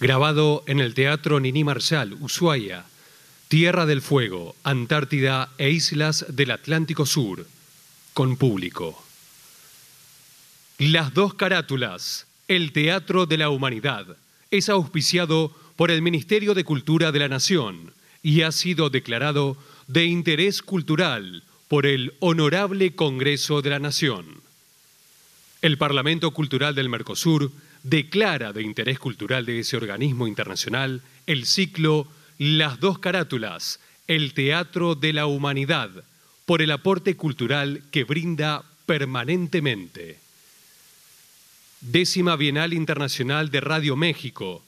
Grabado en el Teatro Nini Marshall, Ushuaia, Tierra del Fuego, Antártida e Islas del Atlántico Sur, con público. Las dos carátulas, el Teatro de la Humanidad, es auspiciado por el Ministerio de Cultura de la Nación y ha sido declarado de interés cultural por el Honorable Congreso de la Nación. El Parlamento Cultural del Mercosur declara de interés cultural de ese organismo internacional el ciclo Las dos carátulas, el Teatro de la Humanidad, por el aporte cultural que brinda permanentemente. Décima Bienal Internacional de Radio México.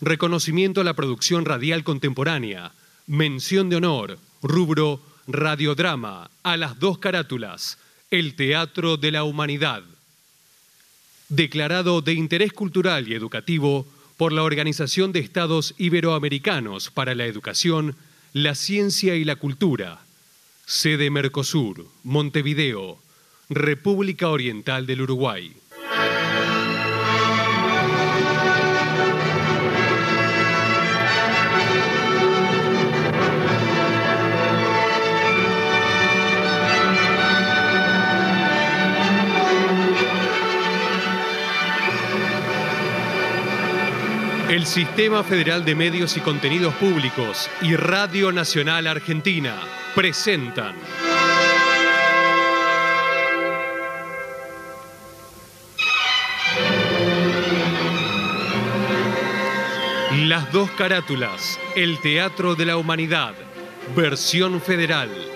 Reconocimiento a la producción radial contemporánea. Mención de honor. Rubro Radiodrama. A las dos carátulas. El Teatro de la Humanidad declarado de interés cultural y educativo por la Organización de Estados Iberoamericanos para la Educación, la Ciencia y la Cultura, sede Mercosur, Montevideo, República Oriental del Uruguay. El Sistema Federal de Medios y Contenidos Públicos y Radio Nacional Argentina presentan Las dos carátulas, el Teatro de la Humanidad, versión federal.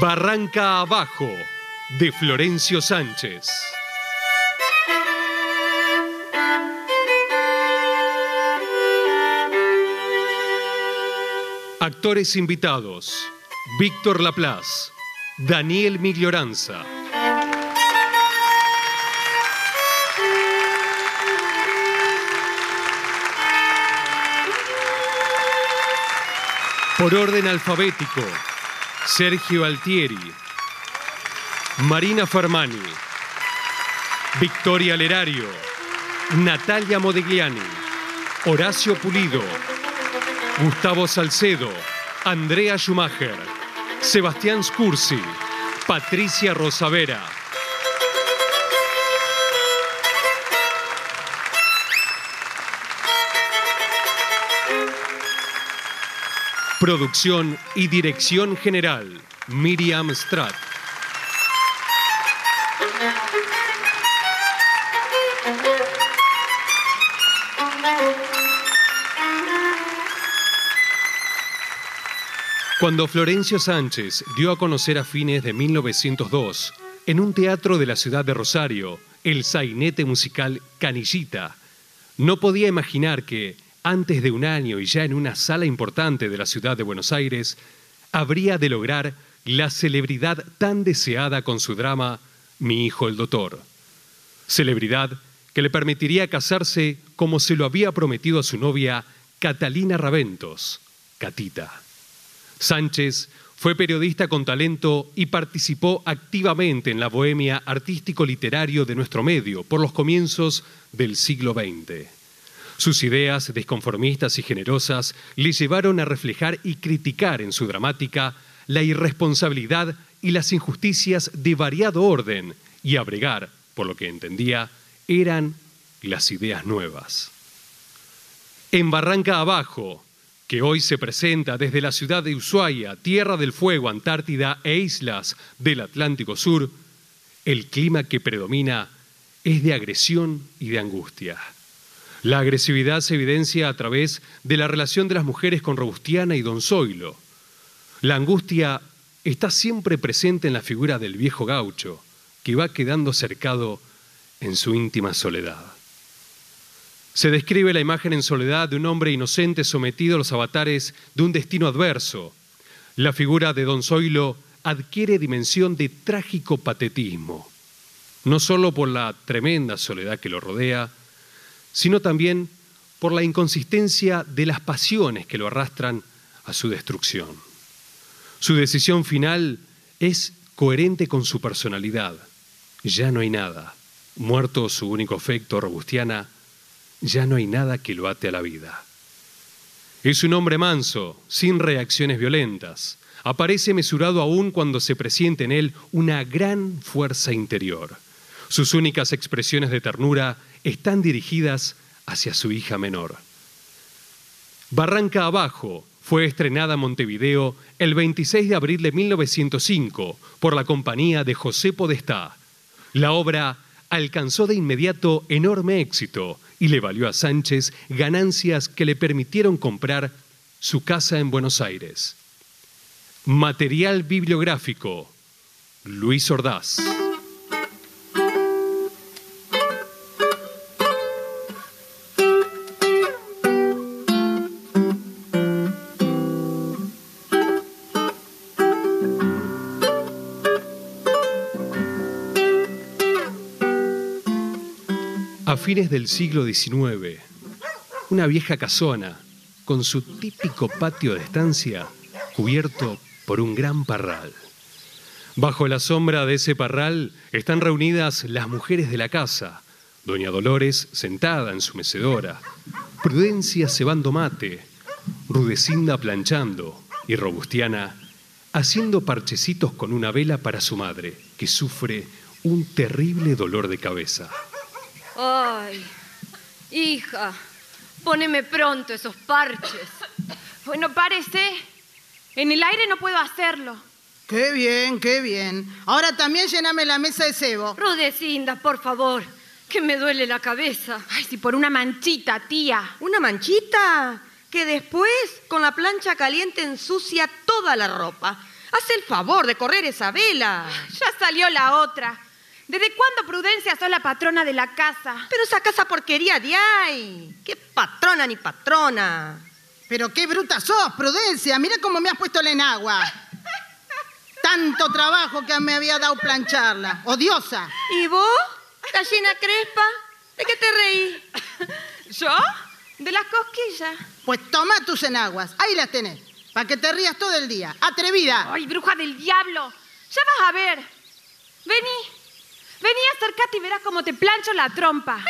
Barranca Abajo, de Florencio Sánchez. Actores invitados: Víctor Laplace, Daniel Miglioranza. Por orden alfabético, Sergio Altieri, Marina Fermani, Victoria Lerario, Natalia Modigliani, Horacio Pulido, Gustavo Salcedo, Andrea Schumacher, Sebastián Scursi, Patricia Rosavera. Producción y dirección general, Miriam Stratt. Cuando Florencio Sánchez dio a conocer a fines de 1902, en un teatro de la ciudad de Rosario, el sainete musical Canillita, no podía imaginar que, antes de un año y ya en una sala importante de la ciudad de Buenos Aires, habría de lograr la celebridad tan deseada con su drama Mi hijo el doctor. Celebridad que le permitiría casarse como se lo había prometido a su novia Catalina Raventos, Catita. Sánchez fue periodista con talento y participó activamente en la bohemia artístico-literario de nuestro medio por los comienzos del siglo XX. Sus ideas desconformistas y generosas le llevaron a reflejar y criticar en su dramática la irresponsabilidad y las injusticias de variado orden y abregar, por lo que entendía, eran las ideas nuevas. En Barranca Abajo, que hoy se presenta desde la ciudad de Ushuaia, Tierra del Fuego, Antártida e islas del Atlántico Sur, el clima que predomina es de agresión y de angustia. La agresividad se evidencia a través de la relación de las mujeres con Robustiana y Don Zoilo. La angustia está siempre presente en la figura del viejo gaucho, que va quedando cercado en su íntima soledad. Se describe la imagen en soledad de un hombre inocente sometido a los avatares de un destino adverso. La figura de Don Zoilo adquiere dimensión de trágico patetismo, no solo por la tremenda soledad que lo rodea, sino también por la inconsistencia de las pasiones que lo arrastran a su destrucción. Su decisión final es coherente con su personalidad. Ya no hay nada. Muerto su único afecto, Robustiana, ya no hay nada que lo ate a la vida. Es un hombre manso, sin reacciones violentas. Aparece mesurado aún cuando se presiente en él una gran fuerza interior. Sus únicas expresiones de ternura están dirigidas hacia su hija menor. Barranca Abajo fue estrenada en Montevideo el 26 de abril de 1905 por la compañía de José Podestá. La obra alcanzó de inmediato enorme éxito y le valió a Sánchez ganancias que le permitieron comprar su casa en Buenos Aires. Material bibliográfico. Luis Ordaz. Fines del siglo XIX, una vieja casona, con su típico patio de estancia, cubierto por un gran parral. Bajo la sombra de ese parral están reunidas las mujeres de la casa, doña Dolores sentada en su mecedora, Prudencia cebando mate, Rudecinda planchando y Robustiana haciendo parchecitos con una vela para su madre, que sufre un terrible dolor de cabeza. Ay, hija, poneme pronto esos parches. Bueno, parece. En el aire no puedo hacerlo. Qué bien, qué bien. Ahora también llename la mesa de cebo. Rudecinda, por favor, que me duele la cabeza. Ay, si por una manchita, tía. ¿Una manchita? Que después con la plancha caliente ensucia toda la ropa. Haz el favor de correr esa vela. Ya salió la otra. ¿Desde cuándo Prudencia sos la patrona de la casa? Pero esa casa porquería de ahí. ¿Qué patrona ni patrona? Pero qué bruta sos, Prudencia. Mira cómo me has puesto la enagua. Tanto trabajo que me había dado plancharla. Odiosa. ¿Y vos? Gallina crespa. ¿De qué te reí? ¿Yo? De las cosquillas. Pues toma tus enaguas. Ahí las tenés. Para que te rías todo el día. Atrevida. Ay, bruja del diablo. Ya vas a ver. Vení. Vení, acércate y verás cómo te plancho la trompa.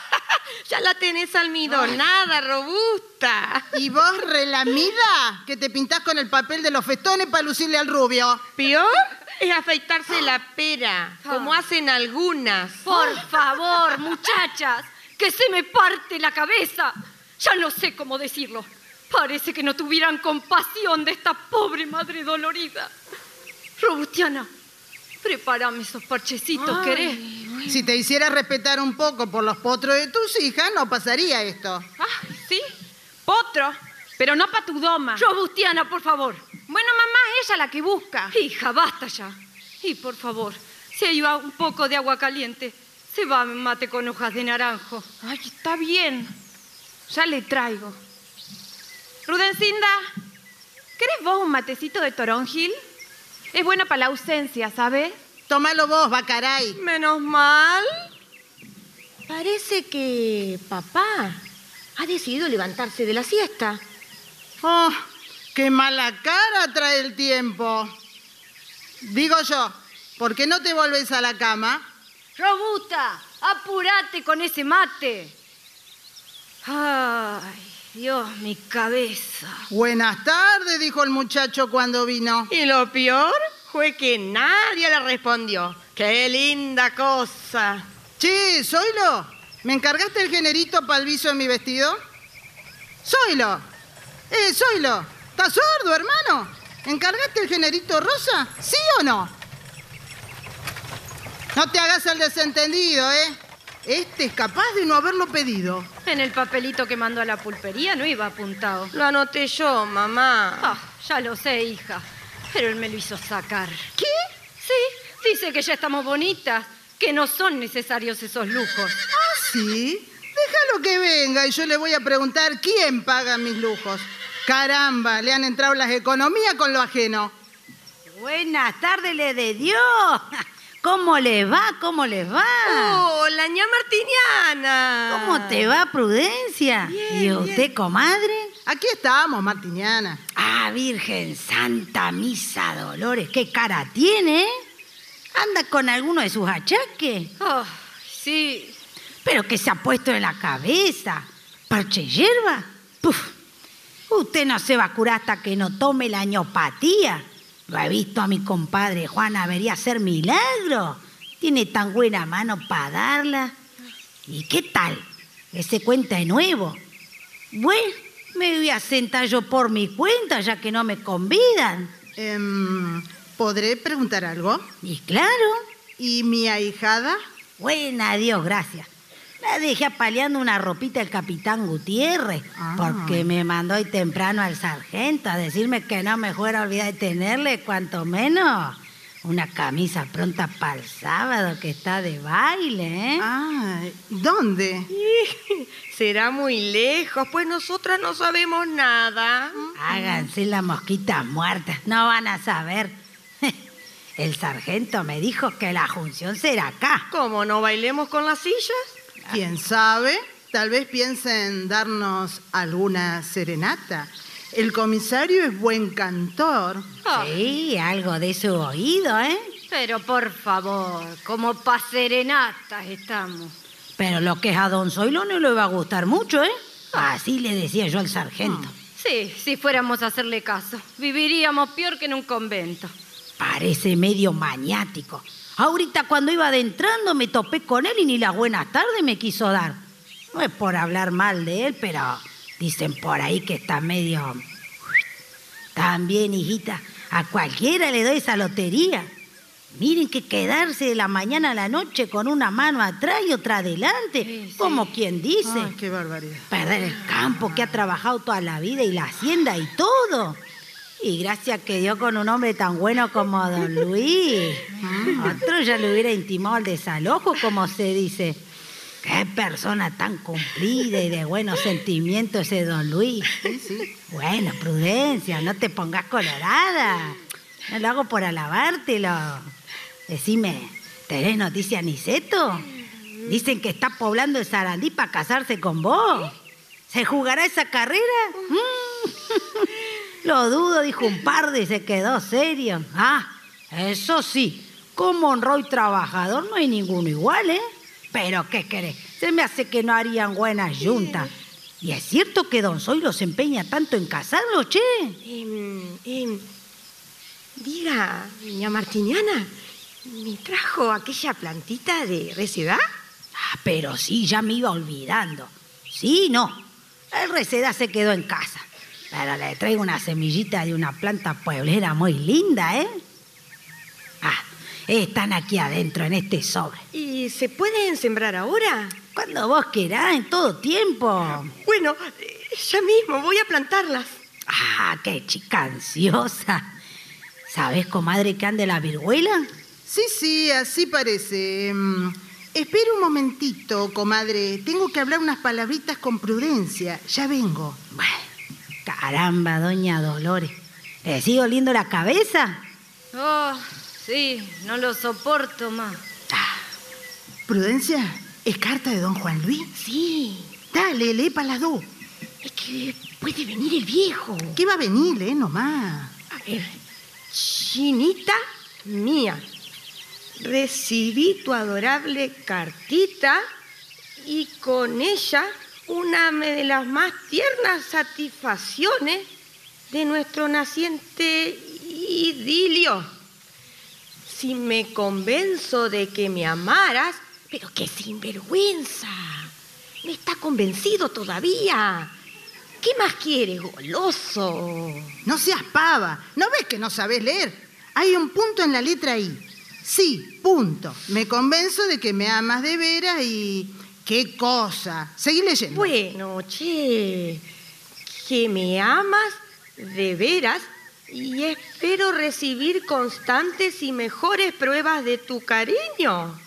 ya la tenés almidonada, robusta. ¿Y vos, relamida? Que te pintás con el papel de los festones para lucirle al rubio. ¿Peor? Es afeitarse la pera, como hacen algunas. Por favor, muchachas, que se me parte la cabeza. Ya no sé cómo decirlo. Parece que no tuvieran compasión de esta pobre madre dolorida. Robustiana, prepárame esos parchecitos, ¿querés? Si te hicieras respetar un poco por los potros de tus hijas, no pasaría esto. Ah, ¿sí? Potro, pero no para tu doma. Robustiana, por favor. Bueno, mamá, es ella la que busca. Hija, basta ya. Y por favor, si hay un poco de agua caliente, se va mate con hojas de naranjo. Ay, está bien. Ya le traigo. Rudencinda, ¿querés vos un matecito de toronjil? Es buena para la ausencia, ¿sabes? Tómalo vos, Bacaray. Menos mal. Parece que papá ha decidido levantarse de la siesta. Oh, qué mala cara trae el tiempo. Digo yo, ¿por qué no te volves a la cama? Robusta, apúrate con ese mate. Ay, Dios, mi cabeza. Buenas tardes, dijo el muchacho cuando vino. Y lo peor fue que nadie le respondió. ¡Qué linda cosa! Che, Zoilo, ¿me encargaste el generito para el viso de mi vestido? Zoilo, eh, Zoilo, ¿estás sordo, hermano? ¿Encargaste el generito rosa? ¿Sí o no? No te hagas el desentendido, ¿eh? Este es capaz de no haberlo pedido. En el papelito que mandó a la pulpería no iba apuntado. Lo anoté yo, mamá. Ah, ya lo sé, hija. Pero él me lo hizo sacar. ¿Qué? Sí, dice que ya estamos bonitas, que no son necesarios esos lujos. ¿Ah, sí? Déjalo que venga y yo le voy a preguntar quién paga mis lujos. Caramba, le han entrado las economías con lo ajeno. Buenas tardes, le de Dios. ¿Cómo les va? ¿Cómo les va? Hola, ña Martiniana. ¿Cómo te va, Prudencia? Bien, ¿Y usted, comadre? Aquí estamos, Martiniana. Ah, Virgen Santa Misa Dolores, qué cara tiene, ¿eh? ¿Anda con alguno de sus achaques? Oh, sí, ¿Pero qué se ha puesto en la cabeza? ¿Parche hierba? Puf, usted no se va a curar hasta que no tome la ñopatía. Lo he visto a mi compadre Juan, debería hacer milagro. Tiene tan buena mano para darla. ¿Y qué tal? Ese cuenta de nuevo. Bueno, me voy a sentar yo por mi cuenta, ya que no me convidan. Em, ¿Podré preguntar algo? Y claro, ¿Y mi ahijada? buena Dios, gracias. La dejé apaleando una ropita el capitán Gutiérrez, Ah. porque me mandó hoy temprano al sargento a decirme que no me fuera a olvidar de tenerle, cuanto menos, una camisa pronta para el sábado que está de baile, ¿eh? Ah, ¿dónde? Será muy lejos, pues nosotras no sabemos nada. Háganse las mosquitas muertas, no van a saber. El sargento me dijo que la junción será acá. ¿Cómo no bailemos con las sillas? ¿Quién sabe? Tal vez piensen darnos alguna serenata. El comisario es buen cantor. Oh, Sí, algo de su oído, ¿eh? pero por favor, como pa' serenatas estamos. Pero lo que es a Don Zoilo no le va a gustar mucho, ¿eh? Así le decía yo al sargento. Sí, si fuéramos a hacerle caso, viviríamos peor que en un convento. Parece medio maniático. Ahorita cuando iba adentrando me topé con él y ni las buenas tardes me quiso dar. No es por hablar mal de él, pero dicen por ahí que está medio... También, hijita, a cualquiera le doy esa lotería. Miren que quedarse de la mañana a la noche con una mano atrás y otra adelante, Sí, sí. como quien dice. Ay, qué barbaridad. Perder el campo que ha trabajado toda la vida y la hacienda y todo. Y gracias que dio con un hombre tan bueno como don Luis. Otro ya le hubiera intimado al desalojo, como se dice. Qué persona tan cumplida y de buenos sentimientos ese don Luis. Bueno, prudencia, no te pongas colorada. No lo hago por alabártelo. Decime, ¿tenés noticia Niceto? Dicen que está poblando el Sarandí para casarse con vos. ¿Se jugará esa carrera? Mm. Lo dudo, dijo un par y se quedó serio. Ah, eso sí, como honró y trabajador no hay ninguno igual, ¿eh? Pero, ¿qué querés? Se me hace que no harían buenas juntas. ¿Y es cierto que don Zoilo se empeña tanto en casarlo, che? Em, diga, ña Martiniana, ¿me trajo aquella plantita de recedad? Ah, pero sí, ya me iba olvidando. Sí, no. El receda se quedó en casa. Pero le traigo una semillita de una planta pueblera muy linda, ¿eh? Ah, están aquí adentro en este sobre. ¿Y se pueden sembrar ahora? Cuando vos querás, en todo tiempo. Bueno, ya mismo voy a plantarlas. Ah, qué chica ansiosa. ¿Sabés, comadre, que ande la viruela? Sí, sí, así parece. Em, espera un momentito, comadre. Tengo que hablar unas palabritas con prudencia. Ya vengo. Bueno, caramba, doña Dolores. ¿Le sigo oliendo la cabeza? Oh, sí, no lo soporto más. ¿Prudencia? ¿Es carta de don Juan Luis? Sí, Dale, lee para las dos. es que puede venir el viejo. ¿Qué va a venir, eh? Nomás. A ver, chinita mía, recibí tu adorable cartita y con ella una de las más tiernas satisfacciones de nuestro naciente idilio. Si me convenzo de que me amaras, pero qué sinvergüenza. No está convencido todavía. ¿Qué más quiere, goloso? No seas pava. ¿No ves que no sabes leer? Hay un punto en la letra I. Sí, punto. Me convenzo de que me amas de veras y... ¡Qué cosa! Seguí leyendo. Bueno, che, que me amas de veras Y espero recibir constantes y mejores pruebas de tu cariño.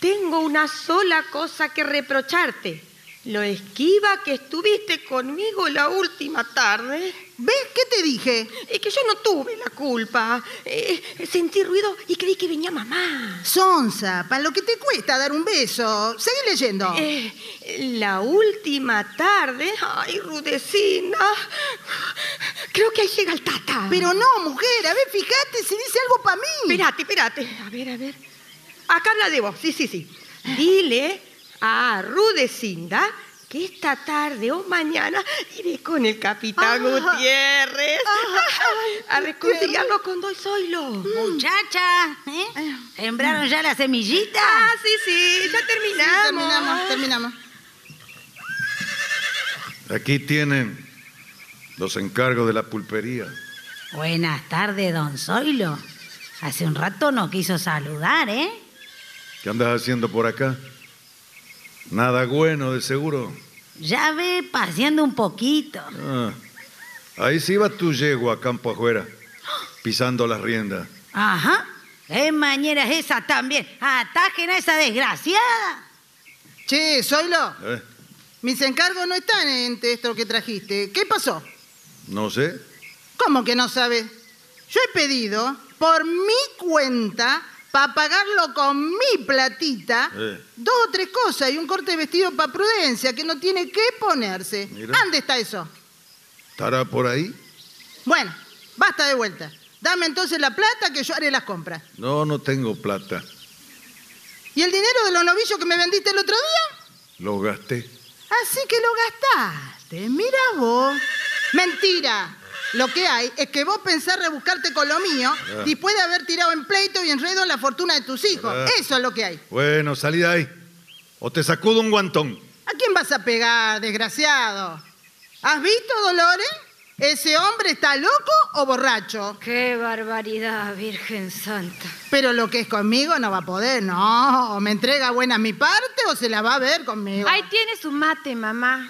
Tengo una sola cosa que reprocharte. Lo esquiva que estuviste conmigo la última tarde. ¿Ves qué te dije? Es que yo no tuve la culpa. Eh, sentí ruido y creí que venía mamá. Sonsa, para lo que te cuesta dar un beso. Seguí leyendo. Eh, la última tarde. Ay, Rudecina. Creo que ahí llega el tata. Pero no, mujer, a ver, fíjate si dice algo para mí. Espérate, espérate. A ver, a ver. Acá habla de vos. Sí, sí, sí. Dile a Rudecinda que esta tarde o mañana iré con el capitán Gutiérrez a reconciliarlo con Don Zoilo. Muchacha, ¿eh? ¿Sembraron ya la semillita? Ah, sí, sí, ya Sí, terminamos. terminamos, terminamos. Aquí tienen los encargos de la pulpería. Buenas tardes, don Zoilo. Hace un rato no quiso saludar, ¿eh? ¿Qué andas haciendo por acá? Nada bueno, de seguro. Ya ve paseando un poquito. Ah, ahí sí va tu yegua campo afuera, pisando las riendas. Ajá. ¿Qué mañera es esa también? Atajen a esa desgraciada. Che, Zoilo, ¿Eh? mis encargos no están en esto que trajiste. ¿Qué pasó? No sé. ¿Cómo que no sabes? Yo he pedido por mi cuenta, para pagarlo con mi platita, Eh. dos o tres cosas y un corte de vestido para Prudencia que no tiene que ponerse. Mira. ¿Dónde está eso? ¿Estará por ahí? Bueno, basta de vuelta. Dame entonces la plata que yo haré las compras. No, no tengo plata. ¿Y el dinero de los novillos que me vendiste el otro día? Lo gasté. Así que lo gastaste. Mira vos. Mentira. Lo que hay es que vos pensás rebuscarte con lo mío después de haber tirado en pleito y enredo la fortuna de tus hijos. Ah. Eso es lo que hay. Bueno, salí de ahí. O te sacudo un guantón. ¿A quién vas a pegar, desgraciado? ¿Has visto, Dolores? ¿Ese hombre está loco o borracho? ¡Qué barbaridad, Virgen Santa! Pero lo que es conmigo no va a poder, no. O me entrega buena mi parte o se la va a ver conmigo. Ahí tiene su mate, mamá.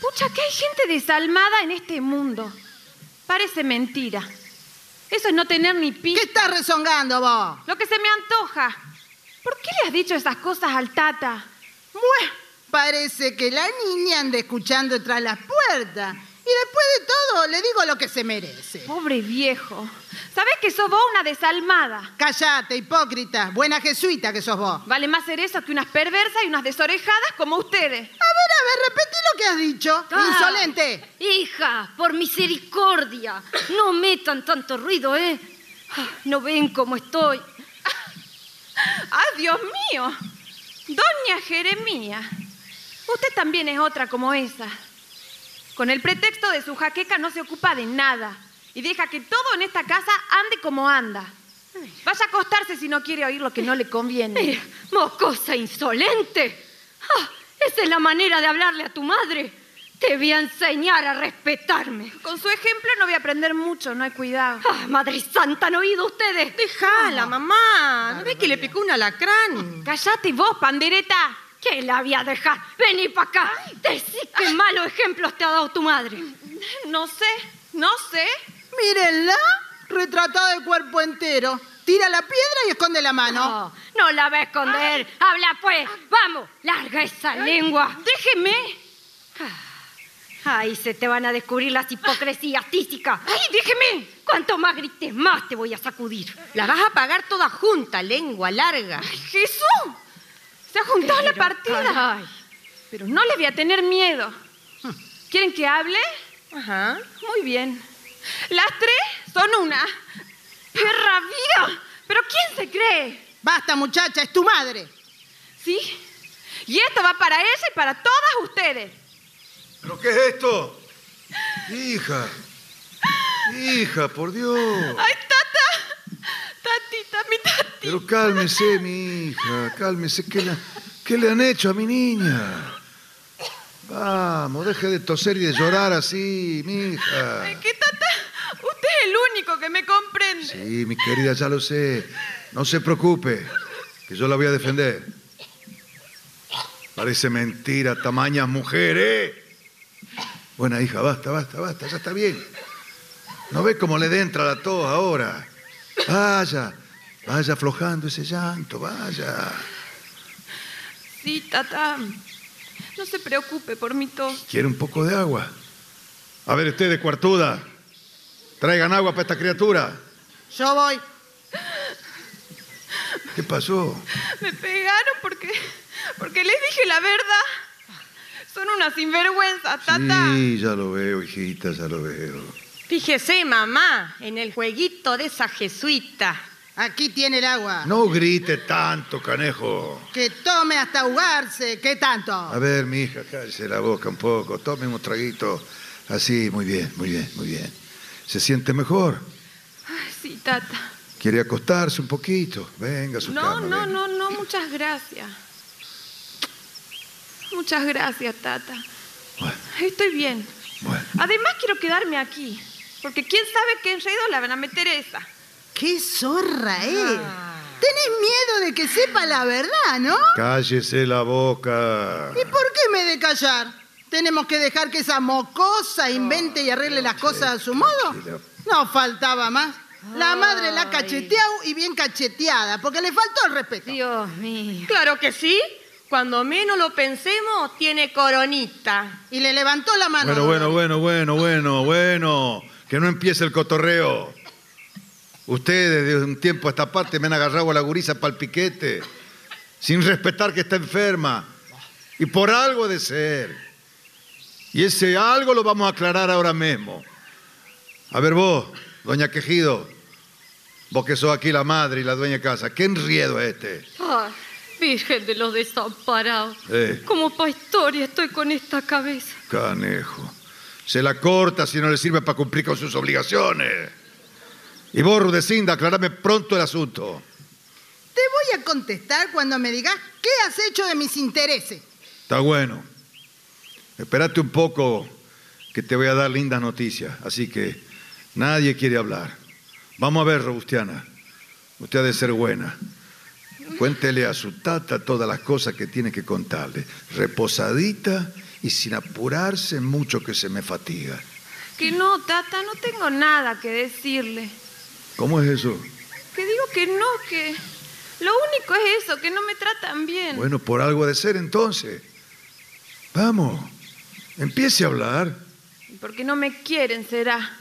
Pucha, que hay gente desalmada en este mundo. Parece mentira. Eso es no tener ni ¿Qué pista. estás rezongando vos? Lo que se me antoja. ¿Por qué le has dicho esas cosas al tata? Bueno, parece que la niña anda escuchando tras las puertas. Y después de todo, le digo lo que se merece. Pobre viejo. ¿Sabés que sos vos una desalmada? Cállate, hipócrita. Buena jesuita que sos vos. Vale más ser eso que unas perversas y unas desorejadas como ustedes. A ver, a ver, repetí lo que has dicho. Ah. Insolente. Hija, por misericordia, no metan tanto ruido, ¿eh? Ah, ¿No ven cómo estoy? ¡Ay, Dios mío! Doña Jeremía, usted también es otra como esa. Con el pretexto de su jaqueca no se ocupa de nada y deja que todo en esta casa ande como anda. Vaya a acostarse si no quiere oír lo que no le conviene. Eh, mocosa insolente. Ah, esa es la manera de hablarle a tu madre. Te voy a enseñar a respetarme. Con su ejemplo no voy a aprender mucho, no hay cuidado. Ah, Madre Santa, ¿han oído ustedes? Déjala, mamá. ¿No ves que le picó un alacrán? Cállate vos, pandereta. ¿Qué la voy a dejar? Vení para acá. Decí qué malos ejemplos te ha dado tu madre. No sé, no sé. Mírenla, retratada de cuerpo entero. Tira la piedra y esconde la mano. No, no la va a esconder. Habla pues. Vamos, larga esa lengua. Déjeme. Ahí se te van a descubrir las hipocresías tísicas. ¡Ay, déjeme! Cuanto más grites, más te voy a sacudir. La vas a pagar toda junta, lengua larga. ¡Jesús! Se ha juntado la partida. caray. Pero no le voy a tener miedo. ¿Quieren que hable? Ajá. Muy bien. Las tres son una. ¡Perra vida! ¿Pero quién se cree? Basta, muchacha, es tu madre. ¿Sí? Y esto va para ella y para todas ustedes. ¿Pero qué es esto? Hija. Hija, por Dios. ¡Ay, tata! Tatita, mi tati. Pero cálmese, mi hija, cálmese. ¿Qué le, qué le han hecho a mi niña? Vamos, deje de toser y de llorar así, mi hija. Ay, ¿Qué tata? Usted es el único que me comprende. Sí, mi querida, ya lo sé. No se preocupe, que yo la voy a defender. Parece mentira, tamañas mujeres. Buena hija, basta, basta, basta, ya está bien. ¿No ve cómo le entra la tos ahora? Vaya, vaya aflojando ese llanto, vaya. Sí, tata. No se preocupe por mi tos. ¿Quiere un poco de agua? A ver, ustedes, cuartuda, traigan agua para esta criatura. Yo voy. ¿Qué pasó? Me pegaron porque, porque les dije la verdad. Son unas sinvergüenzas, tata. Sí, ya lo veo, hijita, ya lo veo. Fíjese, mamá, en el jueguito de esa jesuita. Aquí tiene el agua. No grite tanto, canejo. Que tome hasta ahogarse. ¿Qué tanto? A ver, mi hija, cállese la boca un poco, tome un traguito. Así, muy bien, muy bien, muy bien. ¿Se siente mejor? Ay, sí, tata. ¿Quiere acostarse un poquito? Venga su No, cama. no, venga. no, no, muchas gracias. Muchas gracias, tata. Bueno, Estoy bien. bueno. Además quiero quedarme aquí, porque quién sabe qué enredo la van a meter esa. ¡Qué zorra, eh! Tenés miedo de que sepa la verdad, ¿no? Cállese la boca. ¿Y por qué me de callar? ¿Tenemos que dejar que esa mocosa invente y arregle las cosas a su modo? No faltaba más. La madre la ha cacheteado y bien cacheteada, porque le faltó el respeto. Dios mío. Claro que sí. Cuando menos lo pensemos, tiene coronita. Y le levantó la mano. Bueno, bueno, bueno, bueno, bueno, bueno. Que no empiece el cotorreo. Ustedes de un tiempo a esta parte me han agarrado a la gurisa para el piquete, sin respetar que está enferma. Y por algo de ser. Y ese algo lo vamos a aclarar ahora mismo. A ver vos, doña Quejido, vos que sos aquí la madre y la dueña de casa, ¿qué enriedo es este? Ay, Virgen de los desamparados. Eh. Como pa' historia estoy con esta cabeza. Canejo. Se la corta si no le sirve para cumplir con sus obligaciones. Y vos, Rudecinda, aclarame pronto el asunto. Te voy a contestar cuando me digas qué has hecho de mis intereses. Está bueno. Espérate un poco que te voy a dar lindas noticias. Así que nadie quiere hablar. Vamos a ver, Robustiana. Usted ha de ser buena. Cuéntele a su tata todas las cosas que tiene que contarle. Reposadita y sin apurarse mucho que se me fatiga. Que no, tata, no tengo nada que decirle. ¿Cómo es eso? Que digo que no, que lo único es eso, que no me tratan bien. Bueno, por algo de ser entonces. Vamos, empiece a hablar. Porque no me quieren, será.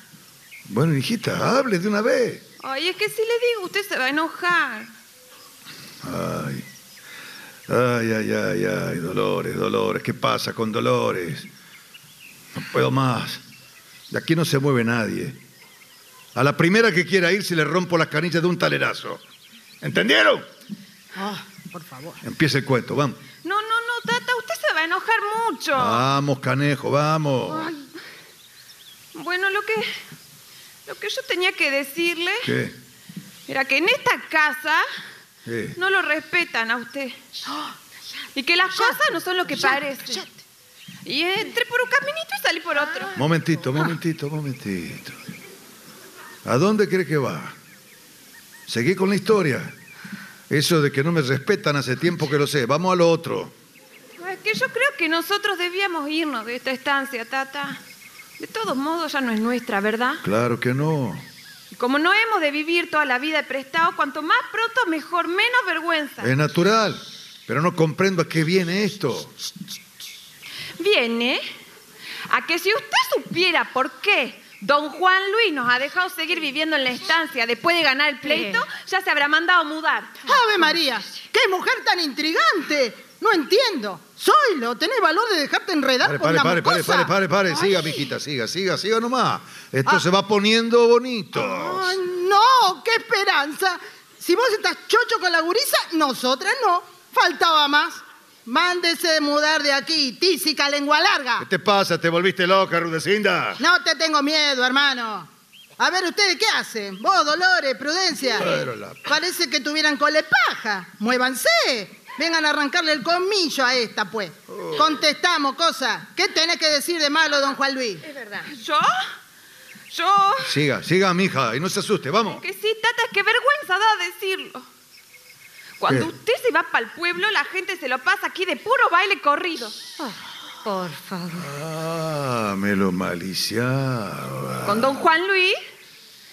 Bueno, hijita, hable de una vez. Ay, es que si le digo, usted se va a enojar. Ay, ay, ay, ay, ay, Dolores, Dolores, ¿qué pasa con Dolores? No puedo más. De aquí no se mueve nadie. A la primera que quiera ir se le rompo las canillas de un talerazo. ¿Entendieron? Ah, por favor. Empieza el cuento, vamos. No, no, no, tata, usted se va a enojar mucho. Vamos, canejo, vamos. Ay. Bueno, lo que lo que yo tenía que decirle ¿Qué? era que en esta casa ¿Qué? no lo respetan a usted. Y que las cosas no son lo que parecen. Y entré por un caminito y salí por otro. Momentito, momentito, momentito. ¿A dónde cree que va? Seguí con la historia. Eso de que no me respetan hace tiempo que lo sé. Vamos a lo otro. Es que yo creo que nosotros debíamos irnos de esta estancia, Tata. De todos modos ya no es nuestra, ¿verdad? Claro que no. Y como no hemos de vivir toda la vida de prestado, cuanto más pronto mejor, menos vergüenza. Es natural. Pero no comprendo a qué viene esto. Viene a que si usted supiera por qué don Juan Luis nos ha dejado seguir viviendo en la estancia después de ganar el pleito, ya se habrá mandado a mudar. ¡Ave María! ¡Qué mujer tan intrigante! No entiendo. Zoilo, ¿tenés valor de dejarte enredar Pare, por pare, una pare, pare, mocosa? pare, pare, pare. Siga, mijita, siga, siga, siga nomás. Esto se va poniendo bonito. Ay, no, qué esperanza. Si vos estás chocho con la gurisa, nosotras no. Faltaba más. Mándese de mudar de aquí, tísica lengua larga. ¿Qué te pasa? ¿Te volviste loca, Rudecinda? No te tengo miedo, hermano. A ver, ¿ustedes qué hacen? Vos, Dolores, Prudencia. Pero la- Parece que tuvieran colepaja. Muévanse. Vengan a arrancarle el colmillo a esta, pues. Contestamos, cosa. ¿Qué tenés que decir de malo, don Juan Luis? ¿Yo? Yo... Siga, siga, mija, y no se asuste, vamos. Que sí, Tata, es que vergüenza da decirlo. Cuando ¿Qué? usted se va para el pueblo, la gente se lo pasa aquí de puro baile corrido. Por favor. Ah, me lo maliciaba. Con don Juan Luis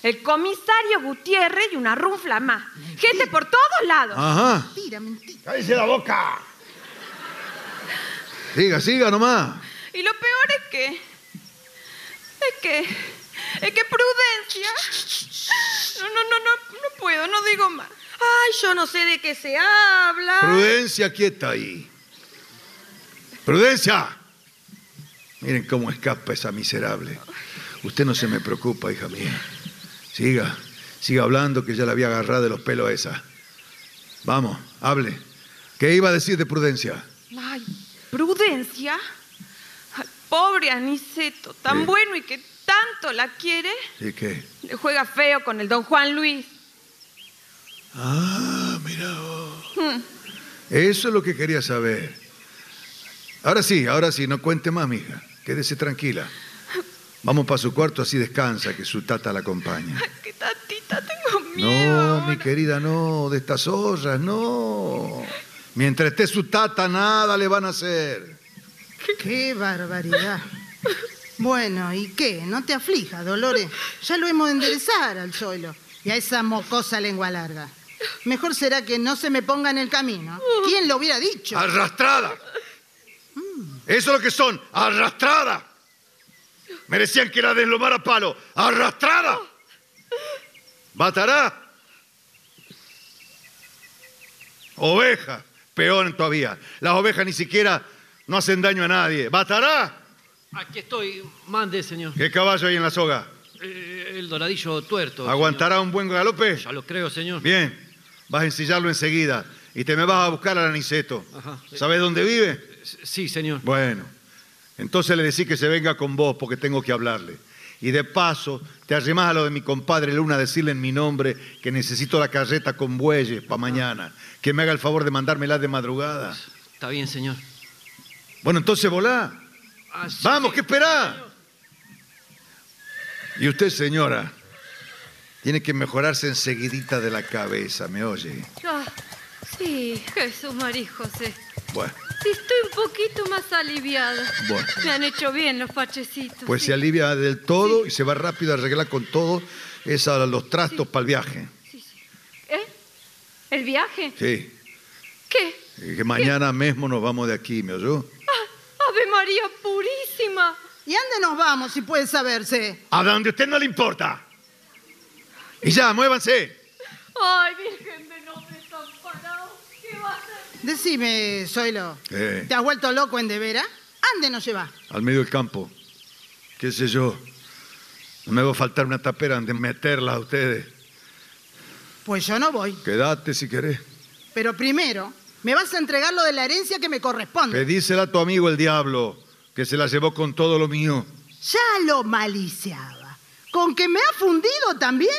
el comisario Gutiérrez y una runfla más. Gente por todos lados. Ajá. Mentira, mentira. ¡Cállese la boca! Siga, siga nomás. Y lo peor es que. Es que. Es que prudencia. No, no, no, no, no puedo, no digo más. Ay, yo no sé de qué se habla. Prudencia, quieta ahí. Prudencia. Miren cómo escapa esa miserable. Usted no se me preocupa, hija mía. Siga, siga hablando que ya la había agarrado de los pelos a esa. Vamos, hable. ¿Qué iba a decir de prudencia? Ay, prudencia. Ay, pobre Aniceto, tan Sí. bueno y que tanto la quiere, ¿Sí qué? le juega feo con el don Juan Luis. Ah, mira vos. Eso es lo que quería saber. Ahora sí, ahora sí, no cuente más, mija. Quédese tranquila. Vamos para su cuarto, así descansa, que su tata la acompaña. Ay, qué tatita, tengo miedo. No, mi querida, no, de estas ollas, no. Mientras esté su tata, nada le van a hacer. Qué barbaridad. Bueno, ¿y qué? No te aflijas, Dolores. Ya lo hemos de enderezar al suelo. Y a esa mocosa lengua larga. Mejor será que no se me ponga en el camino. ¿Quién lo hubiera dicho? Arrastrada. Eso es lo que son, arrastrada. Merecían que la deslomara a palo. Arrastrada. Batará. Oveja, peor todavía. Las ovejas ni siquiera no hacen daño a nadie. Batará. Aquí estoy, mande, señor. ¿Qué caballo hay en la soga? Eh, el doradillo tuerto. ¿Aguantará un buen galope? Ya lo creo, señor. Bien, vas a ensillarlo enseguida y te me vas a buscar al aniceto. ¿Sabes dónde vive? Sí, señor. Bueno, entonces le decís que se venga con vos porque tengo que hablarle. Y de paso, te arrimás a lo de mi compadre Luna a decirle en mi nombre que necesito la carreta con bueyes para mañana. Que me haga el favor de mandármela de madrugada. Está bien, señor. Bueno, entonces volá. Ah, sí, Vamos, sí. ¿qué esperá? Y usted, señora, tiene que mejorarse enseguidita de la cabeza, ¿me oye? Ah, sí, Jesús María José. Bueno, Sí, estoy un poquito más aliviada. bueno. Me han hecho bien los pachecitos. Pues sí. se alivia del todo y se va rápido a arreglar con todo esa, los trastos para el viaje. ¿Eh? ¿El viaje? Sí. ¿Qué? Y que mañana mismo nos vamos de aquí, ¿me oyó? Ah, Ave María Purísima. ¿Y a dónde nos vamos, si puede saberse? A donde a usted no le importa. Y ya, muévanse. Ay, Virgen de los desamparados. ¿Qué va a hacer? Decime, Zoilo. ¿Qué? ¿Te has vuelto loco en de vera? ¿Ande nos lleva? Al medio del campo. ¿Qué sé yo? No me va a faltar una tapera de meterla a ustedes. Pues yo no voy. Quédate si querés. Pero primero, me vas a entregar lo de la herencia que me corresponde. Pedísela a tu amigo el diablo, que se la llevó con todo lo mío. Ya lo maliciaba. ¿Con que me ha fundido también?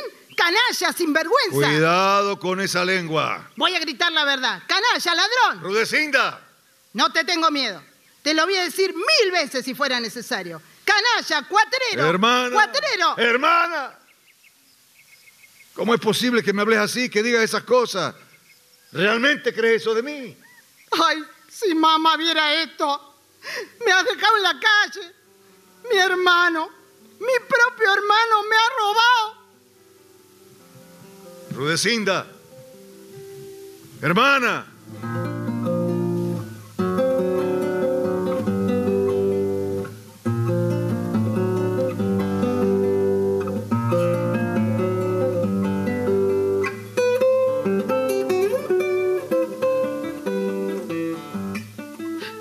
¡Canalla, sinvergüenza! Cuidado con esa lengua. Voy a gritar la verdad. ¡Canalla, ladrón! Rudecinda. No te tengo miedo. Te lo voy a decir mil veces si fuera necesario. ¡Canalla, cuatrero! Hermana. ¡Cuatrero! Hermana. ¿Cómo es posible que me hables así, que digas esas cosas? ¿Realmente crees eso de mí? Ay, si mamá viera esto. Me has dejado en la calle. Mi hermano, mi propio hermano me ha robado. Rudecinda. Hermana.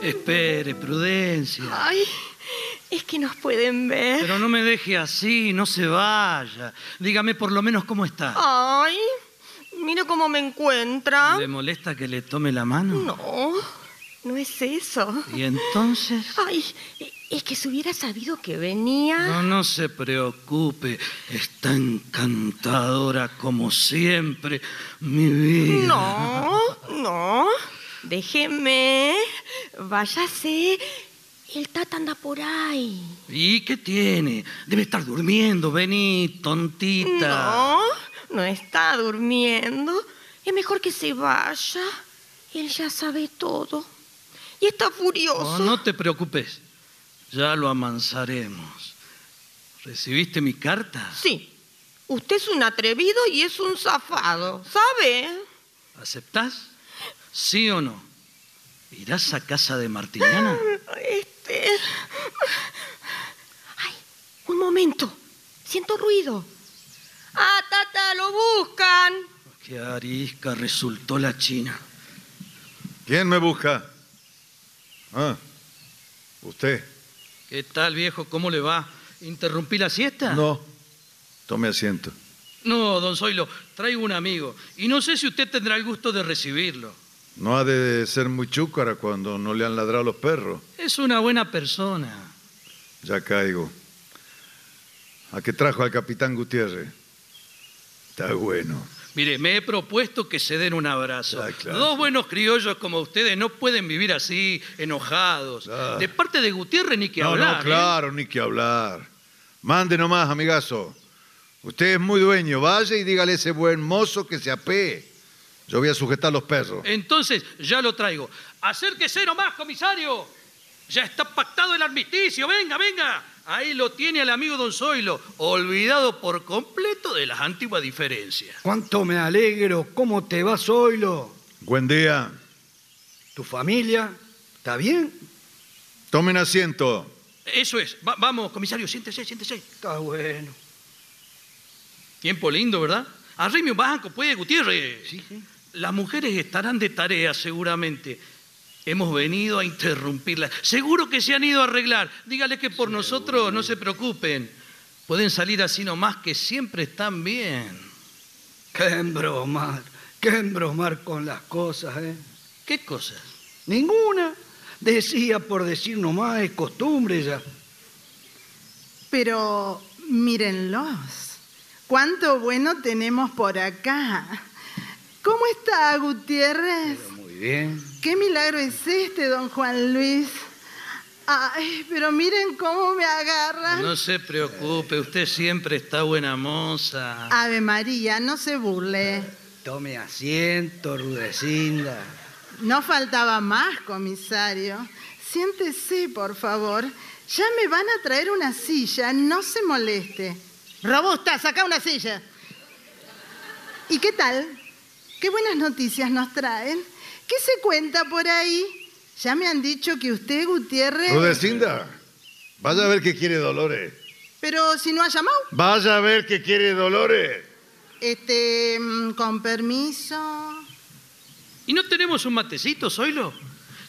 Espere, prudencia. Ay, es que nos pueden ver. Pero no me deje así, no se vaya. Dígame por lo menos cómo está. Ay, mire cómo me encuentra. ¿Le molesta que le tome la mano? No, no es eso. ¿Y entonces? Ay, es que si hubiera sabido que venía. No, no se preocupe. Está encantadora como siempre, mi vida. No, no. Déjeme. Váyase. El tata anda por ahí. ¿Y qué tiene? Debe estar durmiendo. Vení, tontita. No, no está durmiendo. Es mejor que se vaya. Él ya sabe todo. Y está No, furioso. no te preocupes. Ya lo amansaremos. ¿Recibiste mi carta? Sí, Usted es un atrevido y es un zafado, ¿sabe? ¿Aceptás? ¿Sí o no? ¿Irás a casa de Martiniana? Ay, un momento. Siento ruido. Ah, tata, lo buscan. Qué arisca resultó la china. ¿Quién me busca? Ah, usted. ¿Qué tal, viejo? ¿Cómo le va? ¿Interrumpí la siesta? No. Tome asiento. No, don Zoilo, traigo un amigo. Y no sé si usted tendrá el gusto de recibirlo. No ha de ser muy chúcara cuando no le han ladrado los perros. Es una buena persona. Ya caigo. ¿A qué trajo al capitán Gutiérrez? Está bueno. Mire, me he propuesto que se den un abrazo. Ah, claro. Dos buenos criollos como ustedes no pueden vivir así, enojados. Ah. De parte de Gutiérrez ni que no, hablar. no, ¿eh? claro, ni que hablar. Mande nomás, amigazo. Usted es muy dueño. Vaya y dígale a ese buen mozo que se apee. Yo voy a sujetar los perros. Entonces, ya lo traigo. Acérquese nomás, comisario. Ya está pactado el armisticio. Venga, venga. Ahí lo tiene el amigo don Zoilo, olvidado por completo de las antiguas diferencias. Cuánto me alegro. ¿Cómo te va, Zoilo? Buen día. ¿Tu familia? ¿Está bien? Tomen asiento. Eso es. Va- vamos, comisario, siéntese, siéntese. Está bueno. Tiempo lindo, ¿verdad? Arrime un banco, puede, Gutiérrez. Sí, sí. Las mujeres estarán de tarea, seguramente. Hemos venido a interrumpirlas. Seguro que se han ido a arreglar. Dígale que por nosotros no se preocupen. Pueden salir así nomás, que siempre están bien. Qué embromar. Qué embromar con las cosas, ¿eh? ¿Qué cosas? Ninguna. Decía por decir nomás, es costumbre ya. Pero mírenlos. Cuánto bueno tenemos por acá. ¿Cómo está Gutiérrez? Muy bien. ¿Qué milagro es este, don Juan Luis? Ay, pero miren cómo me agarran. No se preocupe, usted siempre está buena moza. Ave María, no se burle. Tome asiento, Rudecinda. No faltaba más, comisario. Siéntese, por favor. Ya me van a traer una silla, no se moleste. Robusta, saca una silla. ¿Y qué tal? ¿Qué buenas noticias nos traen? ¿Qué se cuenta por ahí? Ya me han dicho que usted, Gutiérrez... Rudecinda, vaya a ver qué quiere Dolores. Pero si no ha llamado. Vaya a ver qué quiere Dolores. Este, mm, con permiso. ¿Y no tenemos un matecito, Zoilo?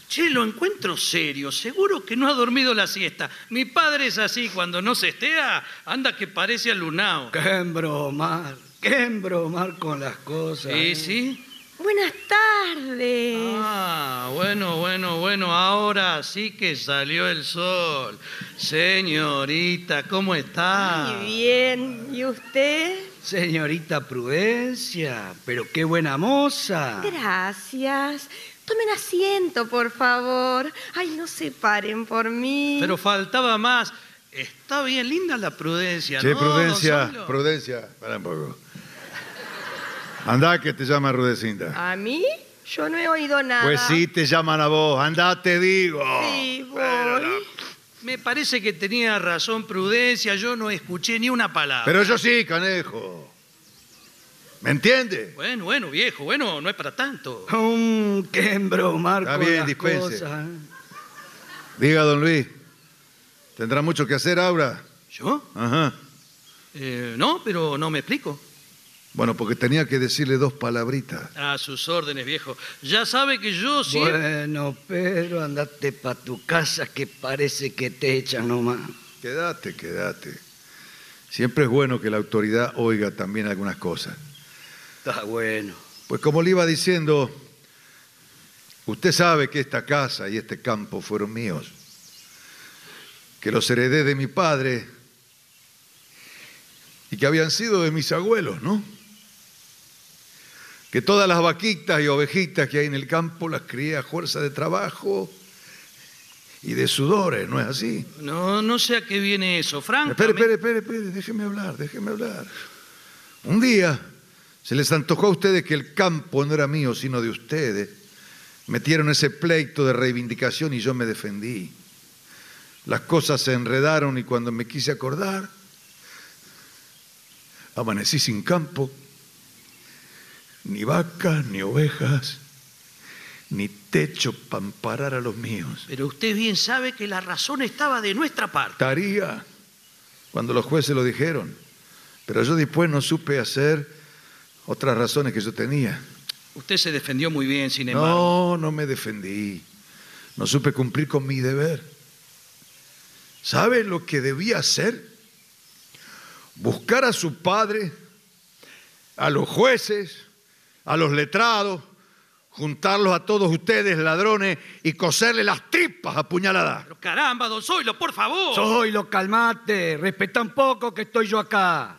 Che, lo encuentro serio. Seguro que no ha dormido la siesta. Mi padre es así. Cuando no se estea, anda que parece alunao. Qué embromar. Qué embromar con las cosas. Sí, ¿eh? sí. Buenas tardes. Ah, bueno, bueno, bueno. Ahora sí que salió el sol. Señorita, ¿cómo está? Muy bien. ¿Y usted? Señorita Prudencia, pero qué buena moza. Gracias. Tomen asiento, por favor. Ay, no se paren por mí. Pero faltaba más. Está bien linda la prudencia, Che, ¿no, Prudencia? Prudencia. Para un poco. Andá que te llama Rudecinda. ¿A mí? Yo no he oído nada. Pues sí te llaman a vos. Andá, te digo. Sí, voy. Me parece que tenía razón Prudencia. Yo no escuché ni una palabra. Pero yo sí, canejo. ¿Me entiende? Bueno, bueno, viejo, bueno, no es para tanto. Mm, qué embromar Está con bien, las dispense. cosas. ¿eh? Diga, don Luis. ¿Tendrá mucho que hacer ahora? ¿Yo? Ajá. Eh, no, pero no me explico. Bueno, porque tenía que decirle dos palabritas. A sus órdenes, viejo. Ya sabe que yo siempre... Bueno, Pedro, andate para tu casa que parece que te echan nomás. Quédate, quédate. Siempre es bueno que la autoridad oiga también algunas cosas. Está bueno. Pues como le iba diciendo, usted sabe que esta casa y este campo fueron míos, que los heredé de mi padre y que habían sido de mis abuelos, ¿no? Que todas las vaquitas y ovejitas que hay en el campo las crié a fuerza de trabajo y de sudores, ¿no es así? No, no sé a qué viene eso, Frank. Espere, espere, espere, espere, déjeme hablar, déjeme hablar. Un día se les antojó a ustedes que el campo no era mío, sino de ustedes. Metieron ese pleito de reivindicación y yo me defendí. Las cosas se enredaron y cuando me quise acordar, Amanecí sin campo, ni vacas, ni ovejas, ni techo para amparar a los míos. Pero usted bien sabe que la razón estaba de nuestra parte. Estaría cuando los jueces lo dijeron, pero yo después no supe hacer otras razones que yo tenía. Usted se defendió muy bien, sin embargo. No, no me defendí. No supe cumplir con mi deber. ¿Sabe lo que debía hacer? Buscar a su padre, a los jueces, a los letrados, juntarlos a todos ustedes, ladrones, y coserle las tripas a puñaladas. Pero caramba, don Zoilo, por favor. Zoilo, calmate, respeta un poco que estoy yo acá.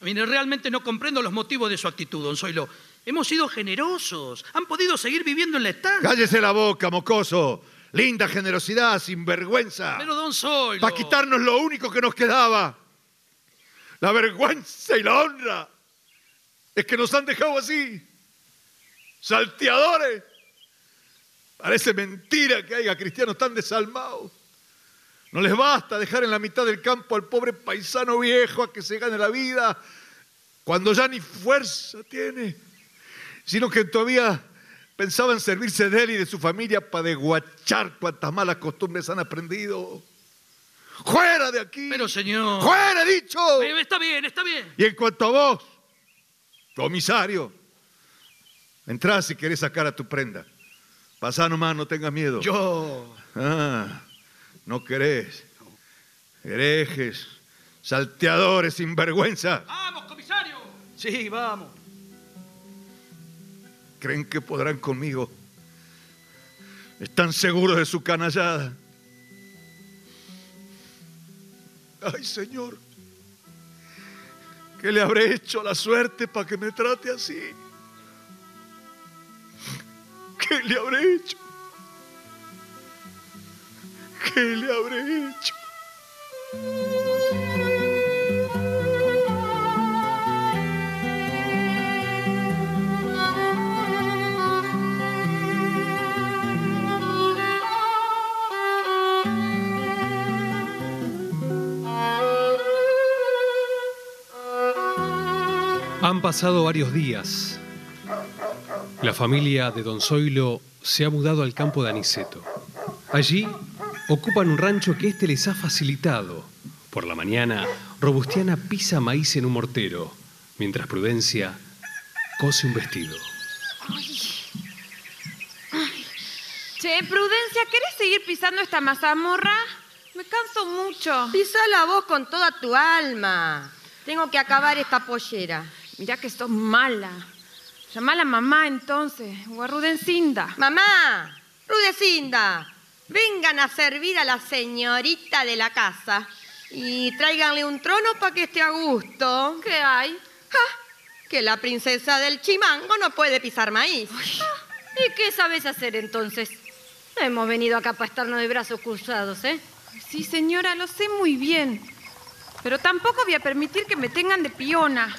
Mire, realmente no comprendo los motivos de su actitud, don Zoilo. Hemos sido generosos. Han podido seguir viviendo en la estancia. Cállese la boca, mocoso. Linda generosidad, sin vergüenza. Pero don Zoilo. Para quitarnos lo único que nos quedaba. La vergüenza y la honra. Es que nos han dejado así. Salteadores. Parece mentira que haya cristianos tan desalmados. No les basta dejar en la mitad del campo al pobre paisano viejo a que se gane la vida cuando ya ni fuerza tiene, sino que todavía pensaban servirse de él y de su familia para desguachar cuantas malas costumbres han aprendido. ¡Fuera de aquí! Pero señor. ¡Fuera, he dicho! Está bien, está bien. Y en cuanto a vos, comisario, entrá si querés sacar a tu prenda. Pasá nomás, no tengas miedo. Yo. Ah, no querés. Herejes, salteadores, sinvergüenza. ¡Vamos, comisario! Sí, vamos. ¿Creen que podrán conmigo? ¿Están seguros de su canallada? Ay, Señor, ¿qué le habré hecho a la suerte para que me trate así? ¿Qué le habré hecho? ¿Qué le habré hecho? Han pasado varios días. La familia de Don Zoilo se ha mudado al campo de Aniceto. Allí ocupan un rancho que éste les ha facilitado. Por la mañana, Robustiana pisa maíz en un mortero, mientras Prudencia cose un vestido. Che, Prudencia, ¿querés seguir pisando esta mazamorra? Me canso mucho. Pisala vos con toda tu alma. Tengo que acabar esta pollera. Mirá que sos mala. Llamá a la mamá entonces, o a Rudencinda. Mamá, Rudecinda, vengan a servir a la señorita de la casa y tráiganle un trono para que esté a gusto. ¿Qué hay? ¡Ja! Que la princesa del chimango no puede pisar maíz. ¿Y qué sabes hacer entonces? No hemos venido acá para estarnos de brazos cruzados, ¿eh? Sí, señora, lo sé muy bien. Pero tampoco voy a permitir que me tengan de piona.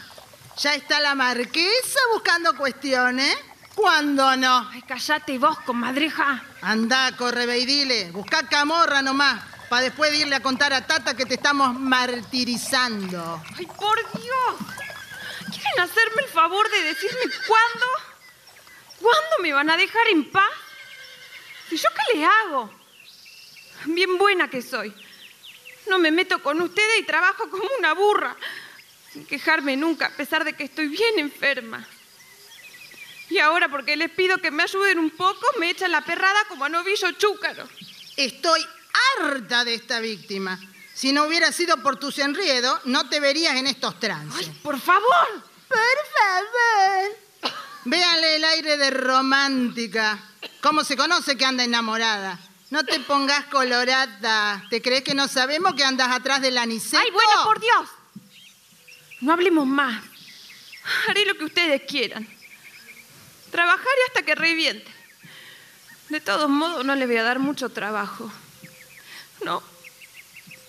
Ya está la marquesa buscando cuestiones. ¿Cuándo no? Ay, callate vos, comadreja. Anda, corre y dile. Busca camorra nomás. Para después irle a contar a Tata que te estamos martirizando. Ay, por Dios. ¿Quieren hacerme el favor de decirme cuándo? ¿Cuándo me van a dejar en paz? ¿Y yo qué le hago? Bien buena que soy. No me meto con ustedes y trabajo como una burra, sin quejarme nunca, a pesar de que estoy bien enferma. Y ahora, porque les pido que me ayuden un poco, me echan la perrada como a novillo chúcaro. Estoy harta de esta víctima. Si no hubiera sido por tus enriedos, no te verías en estos trances. ¡Ay, por favor! Por favor. Véanle el aire de romántica. ¿Cómo se conoce que anda enamorada? No te pongas colorada. ¿Te crees que no sabemos que andas atrás del aniceto? ¡Ay, bueno, por Dios! No hablemos más. Haré lo que ustedes quieran. Trabajaré hasta que reviente. De todos modos, no le voy a dar mucho trabajo. No.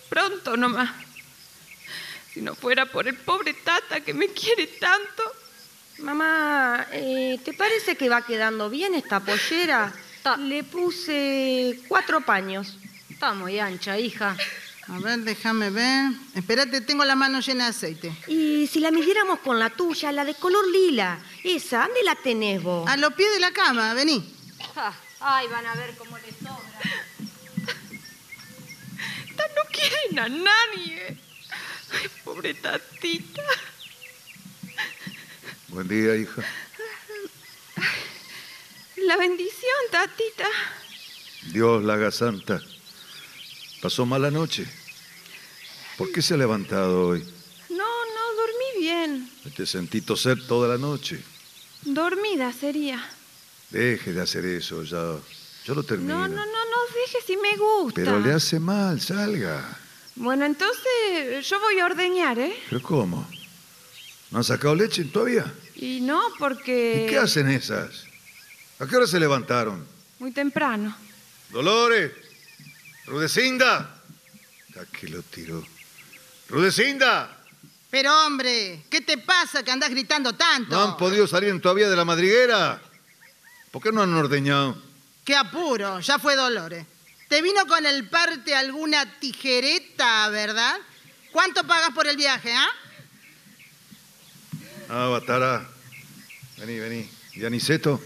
Pronto nomás. Si no fuera por el pobre Tata que me quiere tanto. Mamá, eh, ¿te parece que va quedando bien esta pollera? Le puse cuatro paños. Está muy ancha, hija. A ver, déjame ver. Espérate, tengo la mano llena de aceite. Y si la midiéramos con la tuya, la de color lila, esa, ¿dónde la tenés vos? A los pies de la cama, vení. Ay, van a ver cómo les sobra. Tan no quieren a nadie. Ay, pobre tatita. Buen día, hija. La bendición, tatita. Dios la haga santa. ¿Pasó mala noche? ¿Por qué se ha levantado hoy? No, no, dormí bien. Te sentí toser toda la noche. Dormida sería. Deje de hacer eso, ya. Yo lo termino. No, no, no, no deje si me gusta. Pero le hace mal, salga. Bueno, entonces yo voy a ordeñar, ¿eh? ¿Pero cómo? ¿No han sacado leche todavía? Y no, porque... ¿Y qué hacen esas? ¿A qué hora se levantaron? Muy temprano. Dolores, Rudecinda. Aquí lo tiró. Rudecinda. Pero hombre, ¿qué te pasa que andás gritando tanto? ¿No han podido salir todavía de la madriguera? ¿Por qué no han ordeñado? Qué apuro, ya fue Dolores. Te vino con el parte alguna tijereta, ¿verdad? ¿Cuánto pagas por el viaje, ah? Ah, Batara. Vení, vení. ¿Y Aniceto?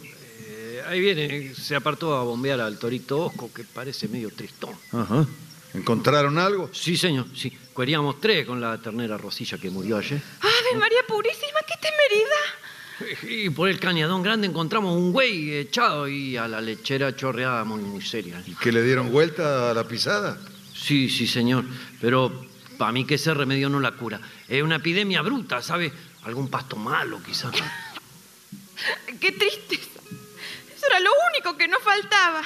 Eh, ahí viene, se apartó a bombear al torito Osco, que parece medio tristón. Ajá. ¿Encontraron algo? Sí, señor, sí. Cueríamos tres con la ternera Rosilla que murió ayer. ¡Ave María Purísima, qué temeridad! Y por el cañadón grande encontramos un güey echado y a la lechera chorreada muy, muy seria. ¿Y que le dieron vuelta a la pisada? Sí, sí, señor. Pero para mí que ese remedio no la cura. Es una epidemia bruta, ¿sabe? Algún pasto malo, quizás. ¡Qué tristeza! Eso era lo único que nos faltaba.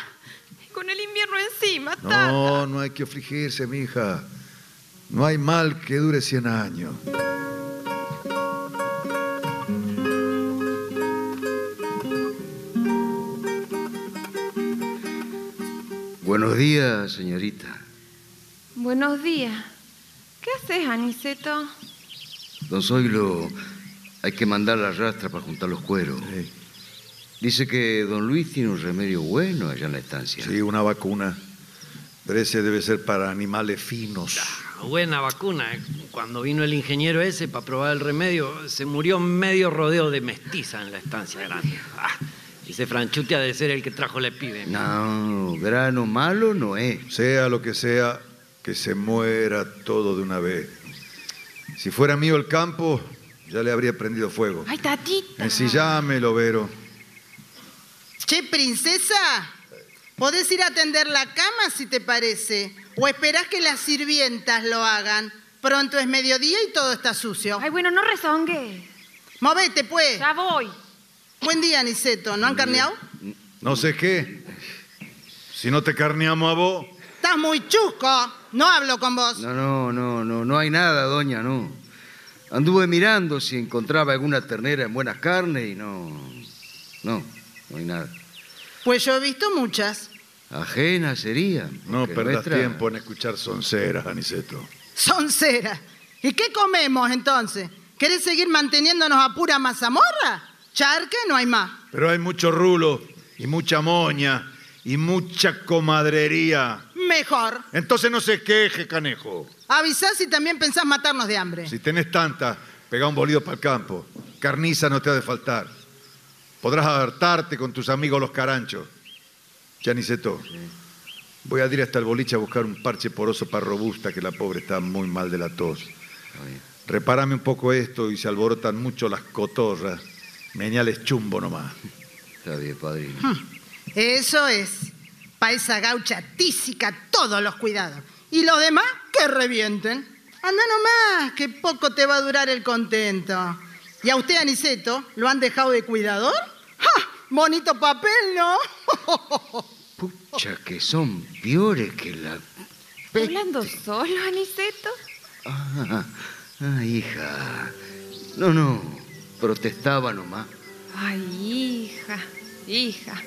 Con el invierno encima, tata. No, no hay que afligirse, mija. No hay mal que dure 100 años. Buenos días, señorita. Buenos días. ¿Qué haces, Aniceto? Don Zoilo, hay que mandar la rastra para juntar los cueros. Dice que don Luis tiene un remedio bueno allá en la estancia. Sí, una vacuna. Pero ese debe ser para animales finos. Buena vacuna. Cuando vino el ingeniero ese para probar el remedio, se murió medio rodeo de mestiza en la estancia grande. Ah, ese franchute ha de ser el que trajo la epidemia. No, grano malo no es. Sea lo que sea, que se muera todo de una vez. Si fuera mío el campo, ya le habría prendido fuego. Ay, tatita. Ensillámelo, Vero. Che, princesa, podés ir a atender la cama si te parece. O esperás que las sirvientas lo hagan. Pronto es mediodía y todo está sucio. Ay, bueno, no rezongue. Movete, pues. Ya voy. Buen día, Aniceto. ¿No han carneado? No sé qué. Si no te carneamos a vos. Estás muy chusco. No hablo con vos. No, no, no, no, no hay nada, doña, no. Anduve mirando si encontraba alguna ternera en buenas carnes y no. No, no hay nada. Pues yo he visto muchas. Ajena sería. No nuestra- tiempo en escuchar sonceras, Aniceto. Son ceras. ¿Y qué comemos entonces? ¿Querés seguir manteniéndonos a pura mazamorra? Charque no hay más. Pero hay mucho rulo y mucha moña y mucha comadrería. Mejor. Entonces no se queje, canejo. Avisá si también pensás matarnos de hambre. Si tenés tanta, pegá un bolido para el campo. Carniza no te ha de faltar. Podrás hartarte con tus amigos los caranchos. Chaniceto, voy a ir hasta el boliche a buscar un parche poroso para robusta, que la pobre está muy mal de la tos. Repárame un poco esto y se alborotan mucho las cotorras. Meñales chumbo nomás. Está bien, padrino. Eso es. Pa' esa gaucha tísica todos los cuidados. Y los demás, que revienten. Anda nomás, que poco te va a durar el contento. ¿Y a usted, Aniceto, lo han dejado de cuidador? Bonito papel, ¿no? Pucha, que son peores que la. ¿Está hablando solo, Aniceto? Ah, ah, hija. No, no. Protestaba nomás. Ay, hija, hija.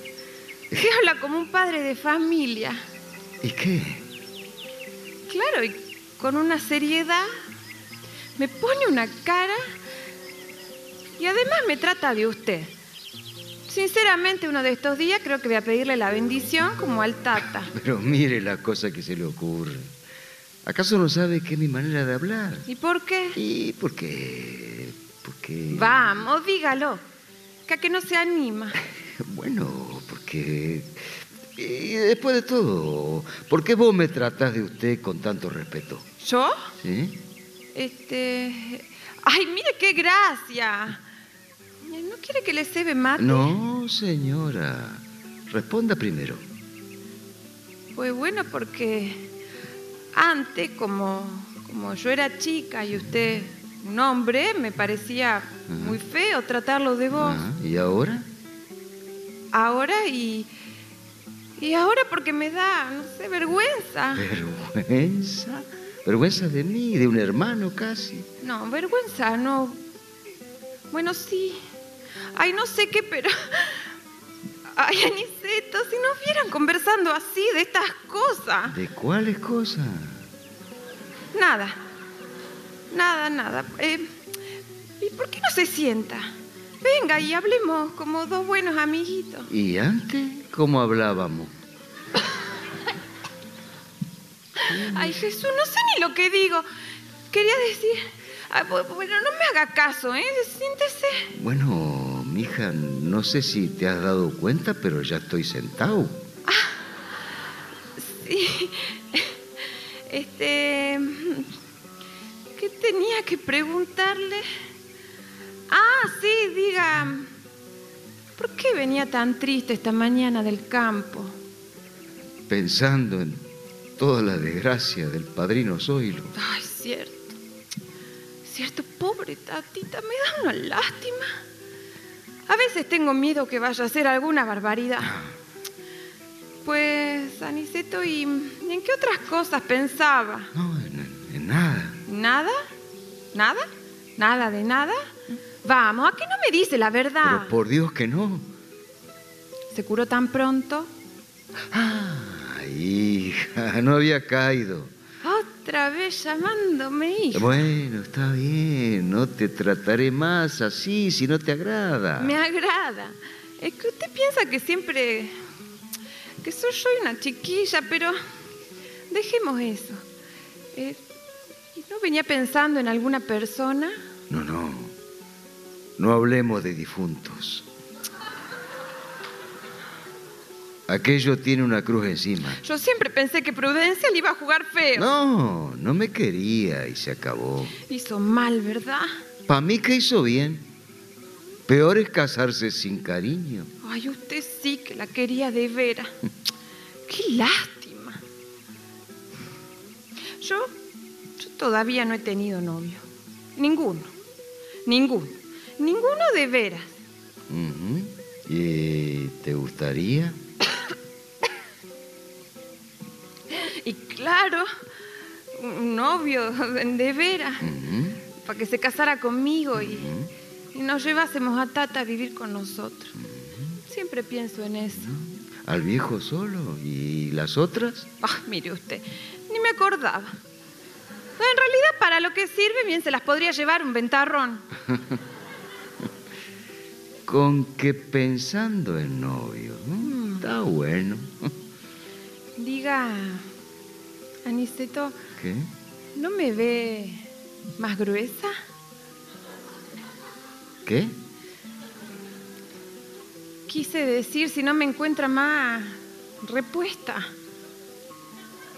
Que habla como un padre de familia. ¿Y qué? Claro, y con una seriedad. Me pone una cara. Y además me trata de usted. Sinceramente, uno de estos días creo que voy a pedirle la bendición como al tata. Pero mire la cosa que se le ocurre. ¿Acaso no sabe que es mi manera de hablar? ¿Y por qué? Y porque... porque... Vamos, dígalo. Que a que no se anima. Bueno, porque... Y después de todo, ¿por qué vos me tratás de usted con tanto respeto? ¿Yo? ¿Sí? Este. Ay, mire qué gracia. ¿No quiere que le cebe mate? No, señora. Responda primero. Pues bueno, porque antes, como, como yo era chica y usted un hombre, me parecía muy feo tratarlo de vos. ¿Y ahora? Ahora y. Y ahora porque me da, no sé, vergüenza. ¿Vergüenza? ¿Vergüenza de mí, de un hermano casi? No, vergüenza, no. Bueno, sí. Ay, no sé qué, pero. Ay, Aniceto, si nos vieran conversando así de estas cosas. ¿De cuáles cosas? Nada. Nada, nada. Eh, ¿Y por qué no se sienta? Venga y hablemos como dos buenos amiguitos. ¿Y antes cómo hablábamos? Ay, Jesús, no sé ni lo que digo. Quería decir. Ay, bu- bueno, no me haga caso, ¿eh? Siéntese. Bueno, mija, no sé si te has dado cuenta, pero ya estoy sentado. Sí. Este. ¿Qué tenía que preguntarle? Ah, sí, diga. ¿Por qué venía tan triste esta mañana del campo? Pensando en toda la desgracia del padrino Zoilo. Ay, cierto. Cierto, pobre tatita, me da una lástima. A veces tengo miedo que vaya a hacer alguna barbaridad. Pues, Aniceto, ¿y en qué otras cosas pensaba? No, en, en nada. ¿Nada? ¿Nada? ¿Nada de nada? Vamos, ¿a qué no me dice la verdad? Pero por Dios que no. ¿Se curó tan pronto? Ay, hija, no había caído. Otra vez llamándome hija. Bueno, está bien, no te trataré más así si no te agrada. Me agrada. Es que usted piensa que siempre... que soy yo una chiquilla, pero dejemos eso. Eh, ¿No venía pensando en alguna persona? No, no. No hablemos de difuntos. Aquello tiene una cruz encima. Yo siempre pensé que Prudencia le iba a jugar feo. No, no me quería y se acabó. Hizo mal, ¿verdad? Para mí que hizo bien. Peor es casarse sin cariño. Ay, usted sí que la quería de veras. Qué lástima. Yo, yo todavía no he tenido novio. Ninguno. Ninguno. Ninguno de veras. ¿Y te gustaría? Y claro, un novio de veras. Para que se casara conmigo y, y nos llevásemos a Tata a vivir con nosotros. Siempre pienso en eso. ¿Al viejo solo? ¿Y las otras? Ah, mire usted, ni me acordaba. En realidad, para lo que sirve, bien se las podría llevar un ventarrón. Con que pensando en novio. ¿no? Está bueno. Aniceto, ¿Qué? ¿no me ve más gruesa? ¿Qué? Quise decir si no me encuentra más repuesta.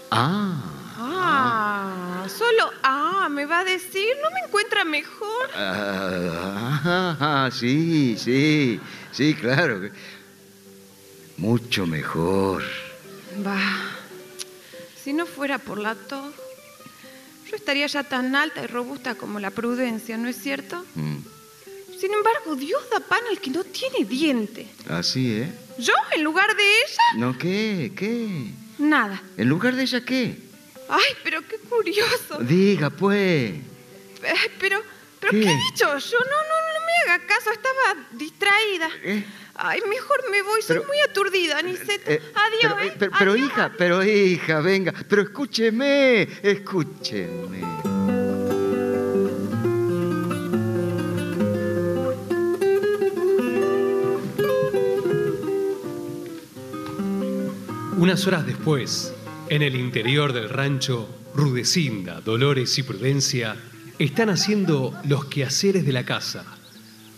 Ah. Ah, solo ah, me va a decir, ¿no me encuentra mejor? Ah, ah, sí, sí, sí, claro. Mucho mejor. Va, si no fuera por la tos, yo estaría ya tan alta y robusta como la prudencia, ¿no es cierto? Mm, Sin embargo, Dios da pan al que no tiene diente. Así, ¿eh? ¿Yo en lugar de ella? ¿No qué? ¿Qué? Nada. ¿En lugar de ella qué? Ay, pero qué curioso. Diga, pues. Ay, pero, pero ¿Qué? ¿qué? he dicho yo? No, no, no me haga caso, estaba distraída. ¿Eh? Ay, mejor me voy, soy Pero- muy aturdida, Aniceto. Eh, Adiós, pero, ¿eh? eh, pero, pero, Adiós. hija, pero hija, venga, pero escúcheme, escúcheme. Unas horas después, en el interior del rancho, Rudecinda, Dolores y Prudencia están haciendo los quehaceres de la casa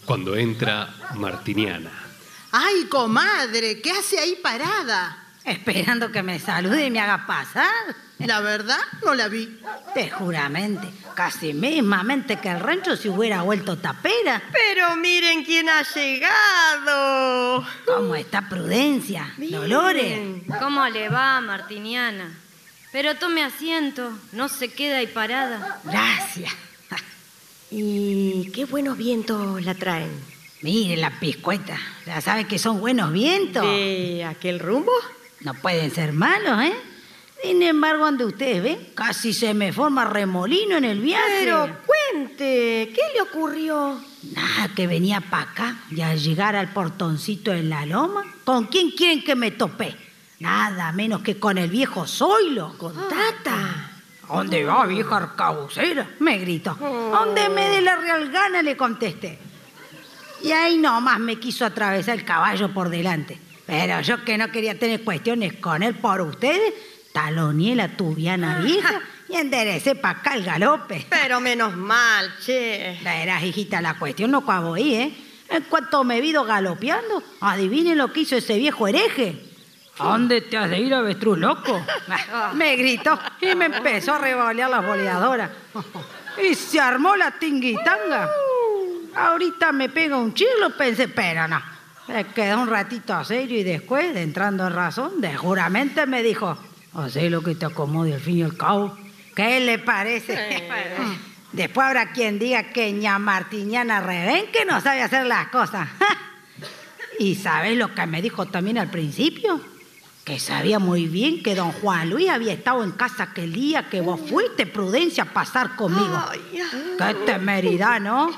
cuando entra Martiniana. Ay, comadre, ¿qué hace ahí parada? Esperando que me salude y me haga pasar. La verdad, no la vi. Te juramente, casi mismamente que el rancho se hubiera vuelto tapera. Pero miren quién ha llegado. ¿Cómo está Prudencia? Dolores. ¿Cómo le va, Martiniana? Pero tome asiento, no se queda ahí parada. Gracias. Y qué buenos vientos la traen. Mire la piscueta. Ya sabe que son buenos vientos. ¿De aquel rumbo? No pueden ser malos, ¿eh? Sin embargo, donde ustedes ven, casi se me forma remolino en el viaje. Pero cuente, ¿qué le ocurrió? Nada, que venía para acá y al llegar al portoncito en la loma, ¿con quién quieren que me topé? Nada menos que con el viejo Zoilo. Con Tata. ¿Dónde va, vieja arcabucera? Me gritó. ¿Dónde me dé la real gana? Le contesté. Y ahí nomás me quiso atravesar el caballo por delante. Pero yo que no quería tener cuestiones con él por ustedes, taloneé la tubiana vieja y enderecé para acá el galope. Pero menos mal, che. Verás, hijita, la cuestión no acabó ahí, ¿eh? En cuanto me he ido galopeando, adivinen lo que hizo ese viejo hereje. ¿A dónde te has de ir, avestruz loco? me gritó y me empezó a revolear las boleadoras. Y se armó la tinguitanga. Ahorita me pega un chirlo, pensé, pero no. Se quedó un ratito serio y después, de entrando en razón, de juramente me dijo, hacé lo que te acomode al fin y al cabo. ¿Qué le parece? Después habrá quien diga que ña Martiñana Revén que no sabe hacer las cosas. ¿Y sabes lo que me dijo también al principio? Que sabía muy bien que don Juan Luis había estado en casa aquel día que vos fuiste, Prudencia, a pasar conmigo. Ay, Qué temeridad, ¿no?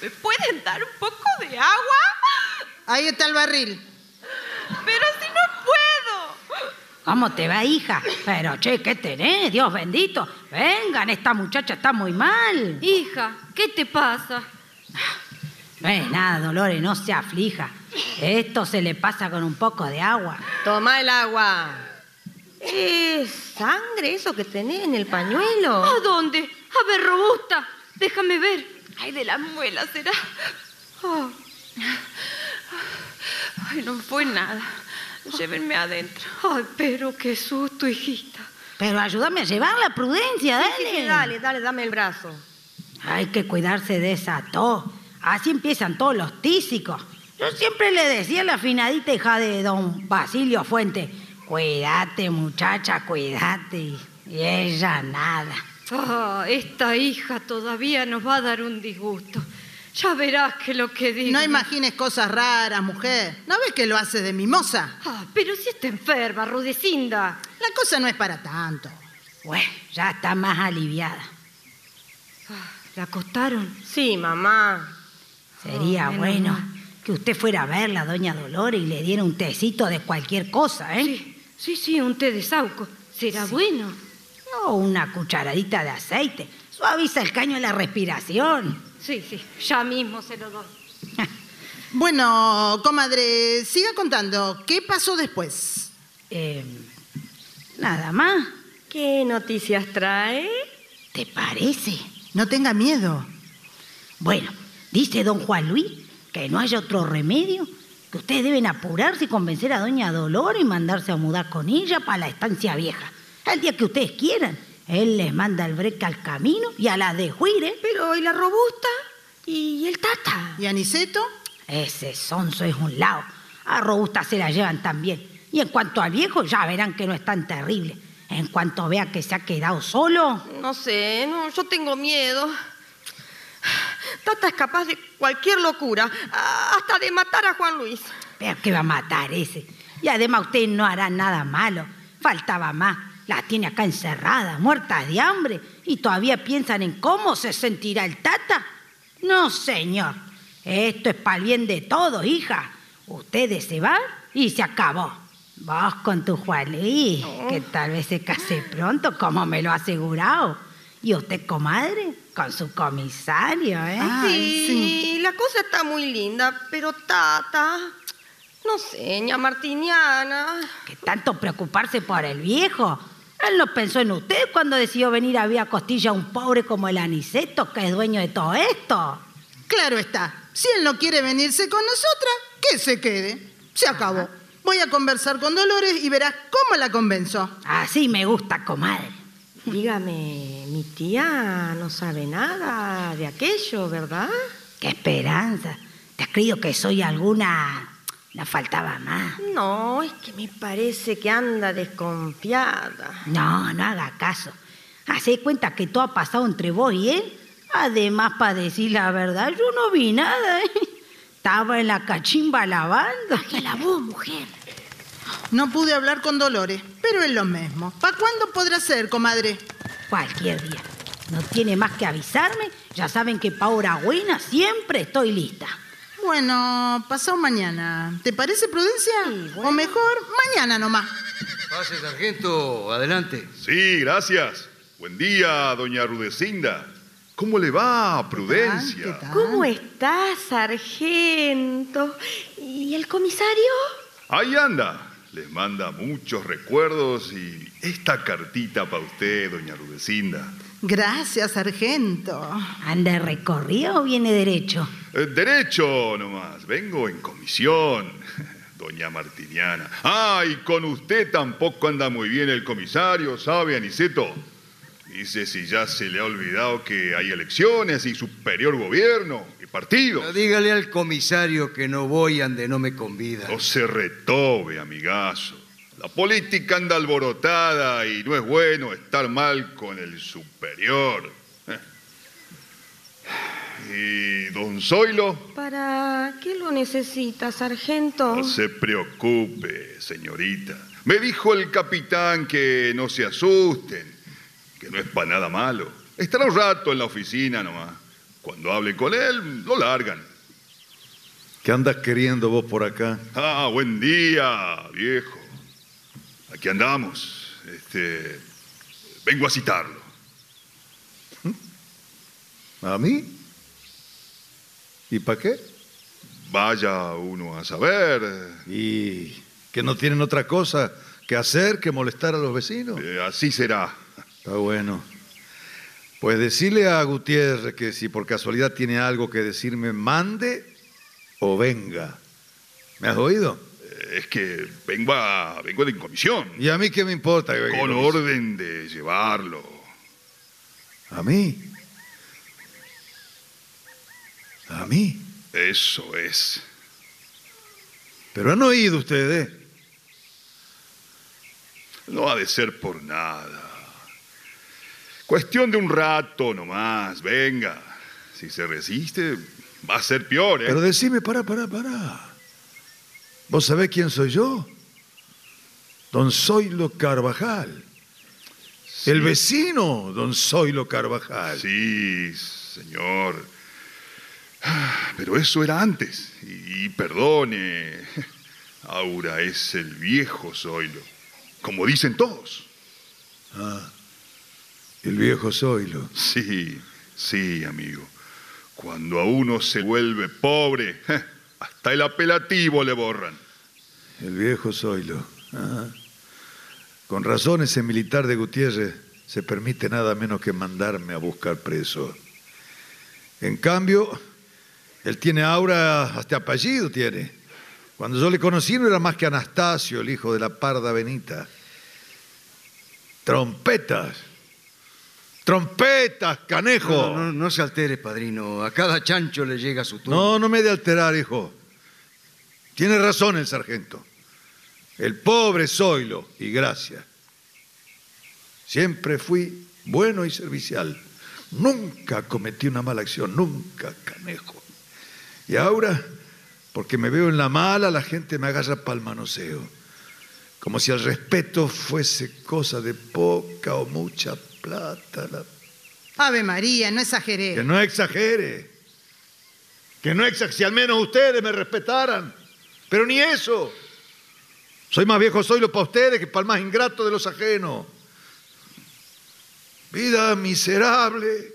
¿Me pueden dar un poco de agua? Ahí está el barril. Pero si no puedo. ¿Cómo te va, hija? Pero, che, ¿qué tenés? Dios bendito. Vengan, esta muchacha está muy mal. Hija, ¿qué te pasa? No es nada, Dolores, no se aflija. Esto se le pasa con un poco de agua. Toma el agua. ¿Es sangre eso que tenés en el pañuelo? ¿A dónde? A ver, robusta, déjame ver. Ay, de la muela será. Oh. Ay, no fue nada. Llévenme adentro. Ay, pero qué susto, hijita. Pero ayúdame a llevarla, Prudencia, Sí, sí, dale. sí, dale, dale, dame el brazo. Hay que cuidarse de esa tos. Así empiezan todos los tísicos. Yo siempre le decía a la afinadita hija de don Basilio Fuente, cuídate muchacha, cuídate. Y ella nada. Ah, esta hija todavía nos va a dar un disgusto. Ya verás que lo que digo. No imagines cosas raras, mujer. ¿No ves que lo hace de mimosa? Ah, pero si está enferma, Rudecinda. La cosa no es para tanto. Bueno, ya está más aliviada. ¿La acostaron? Sí, mamá. Sería bueno que usted fuera a verla, doña Dolores, y le diera un tecito de cualquier cosa, ¿eh? Sí, sí, sí, un té de sauco. Será bueno. O una cucharadita de aceite. Suaviza el caño de la respiración. Sí, sí, ya mismo se lo doy. Bueno, comadre, siga contando. ¿Qué pasó después? Eh, nada más. ¿Qué noticias trae? ¿Te parece? No tenga miedo. Bueno, dice don Juan Luis que no haya otro remedio, que ustedes deben apurarse y convencer a doña Dolores y mandarse a mudar con ella para la estancia vieja. El día que ustedes quieran. Él les manda el breque al camino y a la de Juire. Pero, ¿y la robusta? ¿Y el tata? ¿Y Aniceto? Ese sonso es un lado. A Robusta se la llevan también. Y en cuanto al viejo, ya verán que no es tan terrible. En cuanto vea que se ha quedado solo, No sé, no, yo tengo miedo. Tata es capaz de cualquier locura, hasta de matar a Juan Luis. vea que va a matar ese. Y además ustedes no harán nada malo. Faltaba más. La tiene acá encerrada, muerta de hambre. Y todavía piensan en cómo se sentirá el tata. No, señor. Esto es para el bien de todos, hija. Ustedes se van y se acabó. Vos con tu Juan Luis, que tal vez se case pronto, como me lo ha asegurado. Y usted, comadre, con su comisario, ¿eh? Ay, sí, la cosa está muy linda, pero Tata No sé, ña Martiniana. ¿Qué tanto preocuparse por el viejo? Él no pensó en usted cuando decidió venir a Vía Costilla a un pobre como el Aniceto, que es dueño de todo esto. Claro está. Si él no quiere venirse con nosotras, que se quede. Se acabó. Voy a conversar con Dolores y verás cómo la convenzo. Así me gusta, comadre. Dígame, mi tía no sabe nada de aquello, ¿verdad? Qué esperanza. ¿Te has creído que soy alguna... No faltaba más. No, es que me parece que anda desconfiada. No, no haga caso. Hacé cuenta que todo ha pasado entre vos y él. Además, para decir la verdad, yo no vi nada. ¿eh? Estaba en la cachimba lavando. ¡Que la voz, mujer! No pude hablar con Dolores, pero es lo mismo. ¿Para cuándo podrá ser, comadre? Cualquier día. No tiene más que avisarme. Ya saben que pa' hora buena siempre estoy lista. Bueno, pasado mañana. ¿Te parece, Prudencia? Sí, bueno. O mejor, mañana nomás. Pase, sargento, adelante. Sí, gracias. Buen día, doña Rudecinda. ¿Cómo le va, ¿Qué Prudencia? tal? ¿Cómo está, sargento? ¿Y el comisario? Ahí anda. Les manda muchos recuerdos y esta cartita para usted, doña Rudecinda. Gracias, sargento. ¿Anda de recorrido o viene derecho? Eh, derecho nomás, vengo en comisión, doña Martiniana. Ah, y con usted tampoco anda muy bien el comisario, ¿sabe, Aniceto? Dice si ya se le ha olvidado que hay elecciones y superior gobierno y partido. Dígale al comisario que no voy ande no me convida. No se retobe, amigazo. La política anda alborotada y no es bueno estar mal con el superior. ¿Y don Zoilo? ¿Para qué lo necesita, sargento? No se preocupe, señorita. Me dijo el capitán que no se asusten, que no es para nada malo. Estará un rato en la oficina nomás. Cuando hable con él, lo largan. ¿Qué andas queriendo vos por acá? Ah, buen día, viejo. Aquí andamos. Este, vengo a citarlo. ¿A mí? ¿Y para qué? Vaya uno a saber. ¿Y que no tienen otra cosa que hacer que molestar a los vecinos? Eh, así será. Está bueno. Pues decirle a Gutiérrez que si por casualidad tiene algo que decirme, mande o venga. ¿Me has oído? Es que vengo, a, vengo de comisión. ¿Y a mí qué me importa? que venga? Con orden de llevarlo. ¿A mí? ¿A mí? Eso es. Pero han oído ustedes. No ha de ser por nada. Cuestión de un rato nomás. Venga. Si se resiste, va a ser peor, ¿eh? Pero decime, para, para, para. ¿Vos sabés quién soy yo? Don Zoilo Carvajal. El vecino, don Zoilo Carvajal. Sí, señor. Ah, Pero eso era antes. Y perdone, Aura es el viejo Zoilo, como dicen todos. El viejo Zoilo. Sí, sí, amigo. Cuando a uno se vuelve pobre, hasta el apelativo le borran. El viejo Zoilo. Ajá. Con razón ese militar de Gutiérrez se permite nada menos que mandarme a buscar preso. En cambio, él tiene aura, hasta apellido tiene. Cuando yo le conocí no era más que Anastasio, el hijo de la parda Benita. Trompetas. Trompetas, canejo. No, no, no se altere, padrino. A cada chancho le llega su turno. No, no me de alterar, hijo. Tiene razón el sargento. El pobre Zoilo, y gracias. Siempre fui bueno y servicial. Nunca cometí una mala acción, nunca, canejo. Y ahora, porque me veo en la mala, la gente me agarra pa'l manoseo. Como si el respeto fuese cosa de poca o mucha plata. la- Ave María, no exageré. Que no exagere. Que no exagere. Si al menos ustedes me respetaran. Pero ni eso. Soy más viejo soy lo para ustedes que para el más ingrato de los ajenos. Vida miserable.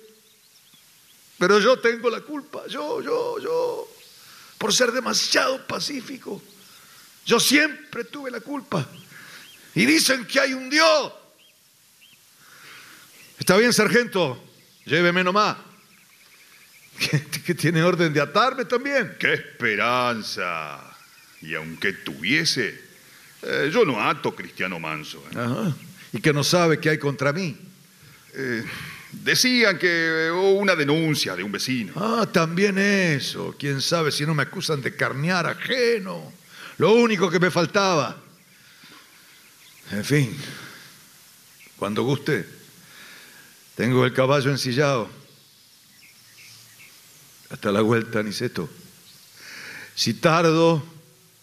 Pero yo tengo la culpa. Yo, yo, yo. Por ser demasiado pacífico. Yo siempre tuve la culpa. Y dicen que hay un Dios. Está bien, sargento. Lléveme nomás. ¿Que, tiene orden de atarme también? ¡Qué esperanza! Y aunque tuviese, eh, yo no ato Cristiano Manso. ¿eh? Ajá. Y que no sabe qué hay contra mí. Eh, decían que hubo una denuncia de un vecino. Ah, también eso. Quién sabe si no me acusan de carnear ajeno. Lo único que me faltaba. En fin, cuando guste, tengo el caballo ensillado. Hasta la vuelta, Niceto. Si tardo,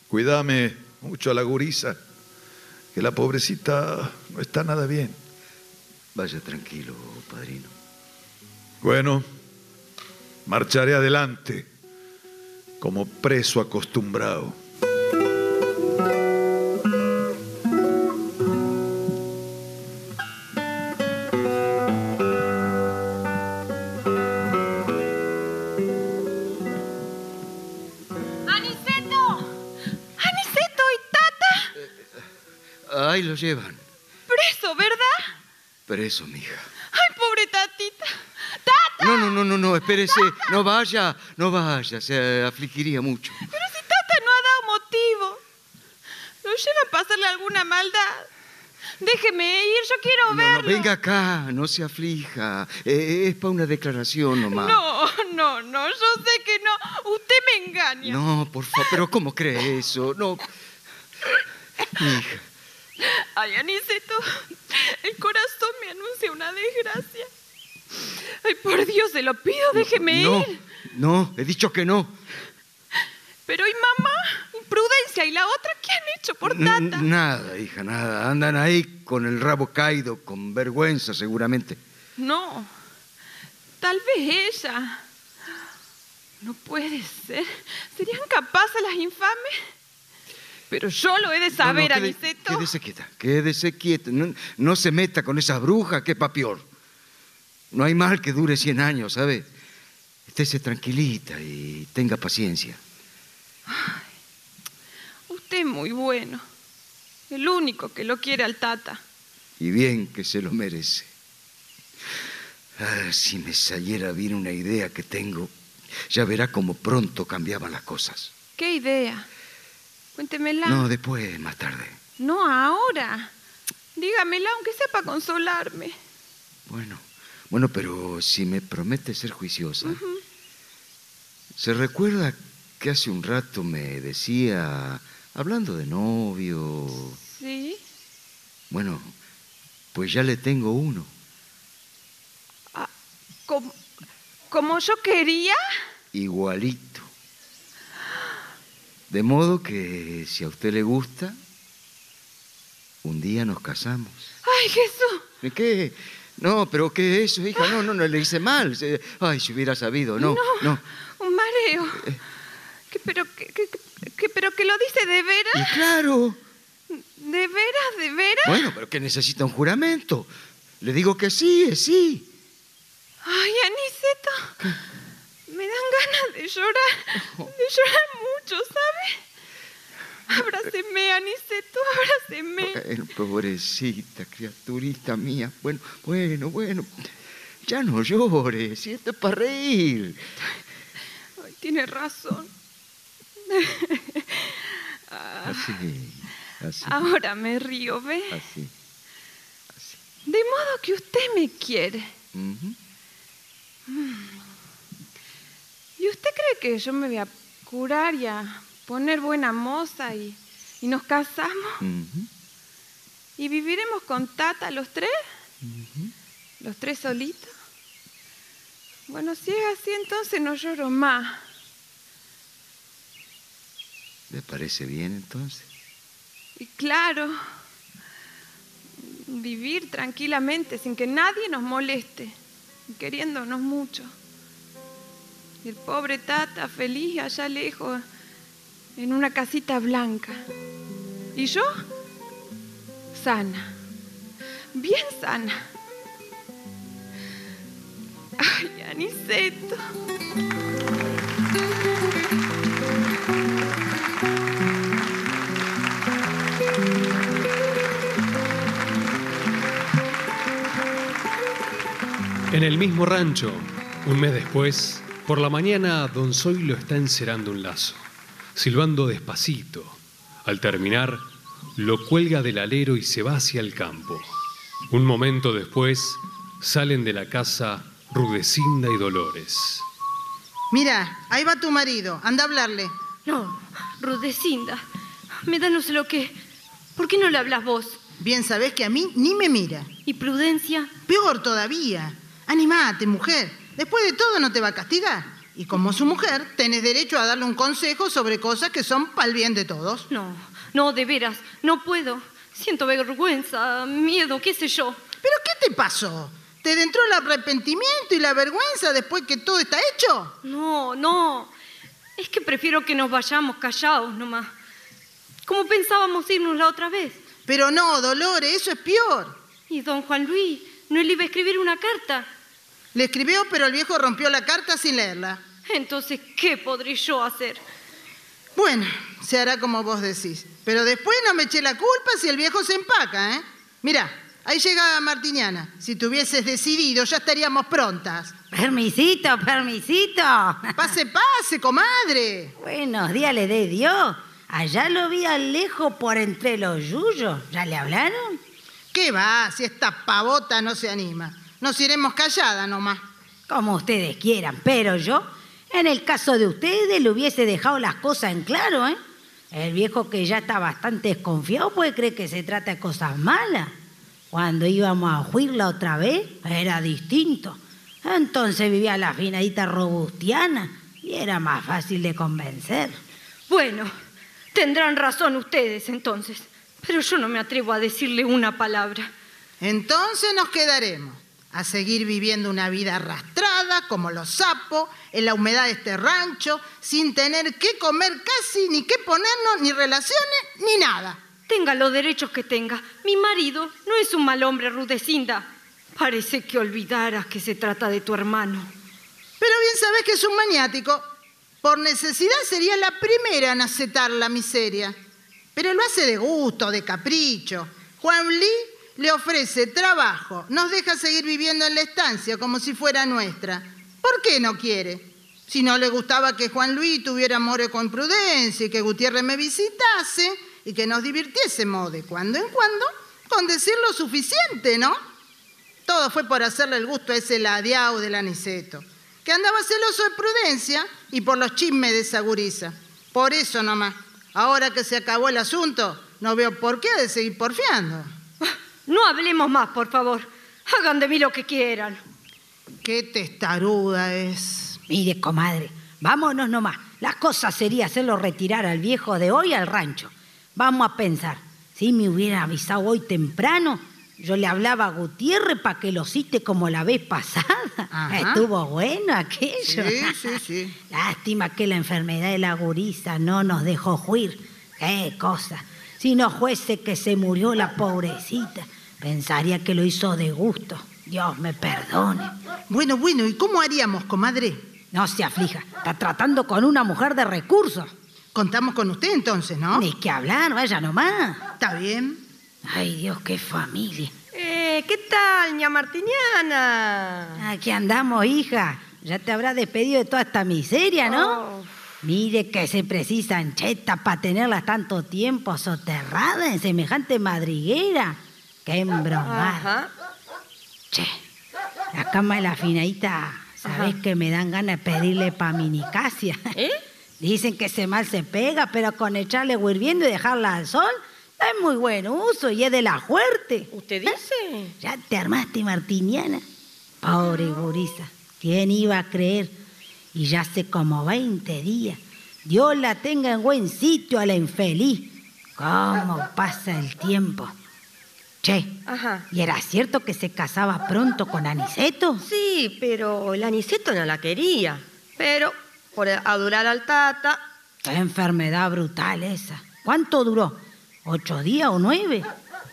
cuídame mucho a la gurisa, que la pobrecita no está nada bien. Vaya tranquilo, padrino. Bueno, marcharé adelante como preso acostumbrado. Llevan. Preso, ¿verdad? Preso, mija. ¡Ay, pobre Tatita! ¡Tata! No, no, no, no, no, espérese. No vaya, no vaya. Se afligiría mucho. Pero si Tata no ha dado motivo. ¿Lo lleva a pasarle alguna maldad? Déjeme ir, yo quiero No, no, verlo. venga acá, no se aflija. Eh, es para una declaración nomás. No, no, no, yo sé que no. Usted me engaña. No, por favor, pero ¿cómo cree eso? No. Mija, Ay, Aniceto, el corazón me anuncia una desgracia. Ay, por Dios, se lo pido, déjeme no, ir. no, he dicho que no. Pero, ¿y mamá? Imprudencia. ¿Y la otra qué han hecho por Tata? Nada, hija, nada. Andan ahí con el rabo caído, con vergüenza seguramente. No, tal vez ella. No puede ser. ¿Serían capaces las infames? Pero yo lo he de saber, No, no, quede- Aniceto. Quédese quieta, quédese quieta. No, no se meta con esas brujas, que pa' peor. No hay mal que dure 100 años, ¿sabe? Estése tranquilita y tenga paciencia. Usted es muy bueno. El único que lo quiere al Tata. Y bien que se lo merece. Ah, si me saliera bien una idea que tengo, ya verá cómo pronto cambiaban las cosas. ¿Qué idea? Cuéntemela. No, después, más tarde. No ahora. Dígamela, aunque sea para consolarme. Bueno, bueno, pero si me promete ser juiciosa. ¿Se recuerda que hace un rato me decía, hablando de novio, ¿Sí? bueno, pues ya le tengo uno. ¿Como, como yo quería? igualito. De modo que si a usted le gusta, un día nos casamos. ¡Ay, Jesús! ¿De qué? No, pero ¿qué es eso, hija? No, no, no le hice mal. Ay, si hubiera sabido, no, no. Un mareo. Eh. ¿Qué, pero, que, que- que- pero que lo dice de Y veras? claro, ¿De veras, de veras? bueno, pero que necesita un juramento. Le digo que sí, es sí. Ay, Aniceto. Me dan ganas de llorar. De llorar mucho, ¿sabe? Abráceme, Aniceto, abráceme. Bueno, pobrecita criaturita mía. Bueno, bueno, bueno. Ya no llores, si esto es para reír. Ay, tiene razón. Así, así, Ahora me río, ¿ve? así. De modo que usted me quiere. Ujú. ¿Y usted cree que yo me voy a curar y a poner buena moza y, y nos casamos? ¿Y viviremos con Tata los tres? ¿Los tres solitos? Bueno, si es así, entonces no lloro más. ¿Le parece bien entonces? Y claro, vivir tranquilamente sin que nadie nos moleste, queriéndonos mucho. El pobre tata feliz allá lejos, en una casita blanca. ¿Y yo? Sana, bien sana. Ay, Aniceto. En el mismo rancho, un mes después, por la mañana, don Zoilo está encerando un lazo, silbando despacito. Al terminar, lo cuelga del alero y se va hacia el campo. Un momento después, salen de la casa Rudecinda y Dolores. Mira, ahí va tu marido. Anda a hablarle. No, Rudecinda, me da no sé lo que. ¿Por qué no le hablas vos? Bien sabés que a mí ni me mira. ¿Y Prudencia? Peor todavía. Animate, mujer. Después de todo no te va a castigar. Y como su mujer, tenés derecho a darle un consejo sobre cosas que son para el bien de todos. No, no, de veras, no puedo. Siento vergüenza, miedo, qué sé yo. ¿Pero qué te pasó? ¿Te entró el arrepentimiento y la vergüenza después que todo está hecho? No, no. Es que prefiero que nos vayamos callados nomás. Como pensábamos irnos la otra vez. Pero no, Dolores, eso es peor. ¿Y don Juan Luis no le iba a escribir una carta? Le escribió, pero el viejo rompió la carta sin leerla. Entonces, ¿qué podré yo hacer? Bueno, se hará como vos decís. Pero después no me eché la culpa si el viejo se empaca, ¿eh? Mira, ahí llega Martiniana. Si te hubieses decidido, ya estaríamos prontas. Permisito, permisito. Pase, pase, comadre. Buenos días le dé Dios. Allá lo vi al lejos por entre los yuyos. ¿Ya le hablaron? ¿Qué va? Si esta pavota no se anima. Nos iremos callada nomás. Como ustedes quieran, pero yo, en el caso de ustedes, le hubiese dejado las cosas en claro, ¿eh? El viejo que ya está bastante desconfiado puede creer que se trata de cosas malas. Cuando íbamos a juirla otra vez, era distinto. Entonces vivía la finadita robustiana y era más fácil de convencer. Bueno, tendrán razón ustedes entonces, pero yo no me atrevo a decirle una palabra. Entonces nos quedaremos a seguir viviendo una vida arrastrada como los sapos en la humedad de este rancho, sin tener que comer casi, ni que ponernos, ni relaciones, ni nada. Tenga los derechos que tenga. Mi marido no es un mal hombre, Rudecinda. Parece que olvidaras que se trata de tu hermano. Pero bien sabes que es un maniático. Por necesidad sería la primera en aceptar la miseria. Pero lo hace de gusto, de capricho. Juan Lee le ofrece trabajo, nos deja seguir viviendo en la estancia como si fuera nuestra. ¿Por qué no quiere? Si no le gustaba que Juan Luis tuviera amor con prudencia y que Gutiérrez me visitase y que nos divirtiésemos de cuando en cuando, con decir lo suficiente, ¿no? Todo fue por hacerle el gusto a ese ladeado del aniceto, que andaba celoso de prudencia y por los chismes de esa gurisa. Por eso nomás, ahora que se acabó el asunto, no veo por qué de seguir porfiando. No hablemos más, por favor. Hagan de mí lo que quieran. Qué testaruda es. Mire, comadre, vámonos nomás. La cosa sería hacerlo retirar al viejo de hoy al rancho. Vamos a pensar, si me hubiera avisado hoy temprano, yo le hablaba a Gutiérrez para que lo cite como la vez pasada. Ajá. Estuvo bueno aquello. Sí, sí, sí. Lástima que la enfermedad de la gurisa no nos dejó juir. Qué cosa. Si no fuese que se murió la pobrecita, pensaría que lo hizo de gusto. Dios me perdone. Bueno, bueno, ¿y cómo haríamos, comadre? No se aflija. Está tratando con una mujer de recursos. Contamos con usted entonces, ¿no? Ni que hablar, vaya nomás. Está bien. Ay, Dios, qué familia. Eh, ¿Qué tal, ña Martiniana? Aquí andamos, hija. Ya te habrá despedido de toda esta miseria, ¿no? Oh. Mire que se precisan chetas para tenerlas tanto tiempo soterradas en semejante madriguera. Qué embromada. Che, la cama de la finadita, ¿sabes que me dan ganas de pedirle pa' mi Nicasia? ¿Eh? Dicen que ese mal se pega, pero con echarle hirviendo y dejarla al sol, es muy buen uso y es de la fuerte. ¿Usted dice? Ya te armaste, Martiniana. Pobre gurisa, ¿quién iba a creer? Y ya hace como 20 días. Dios la tenga en buen sitio a la infeliz. ¿Cómo pasa el tiempo? Che, Ajá. ¿y era cierto que se casaba pronto con Aniceto? Sí, pero el Aniceto no la quería. Pero por adorar al Tata, Qué enfermedad brutal esa. ¿Cuánto duró? ¿Ocho días o nueve?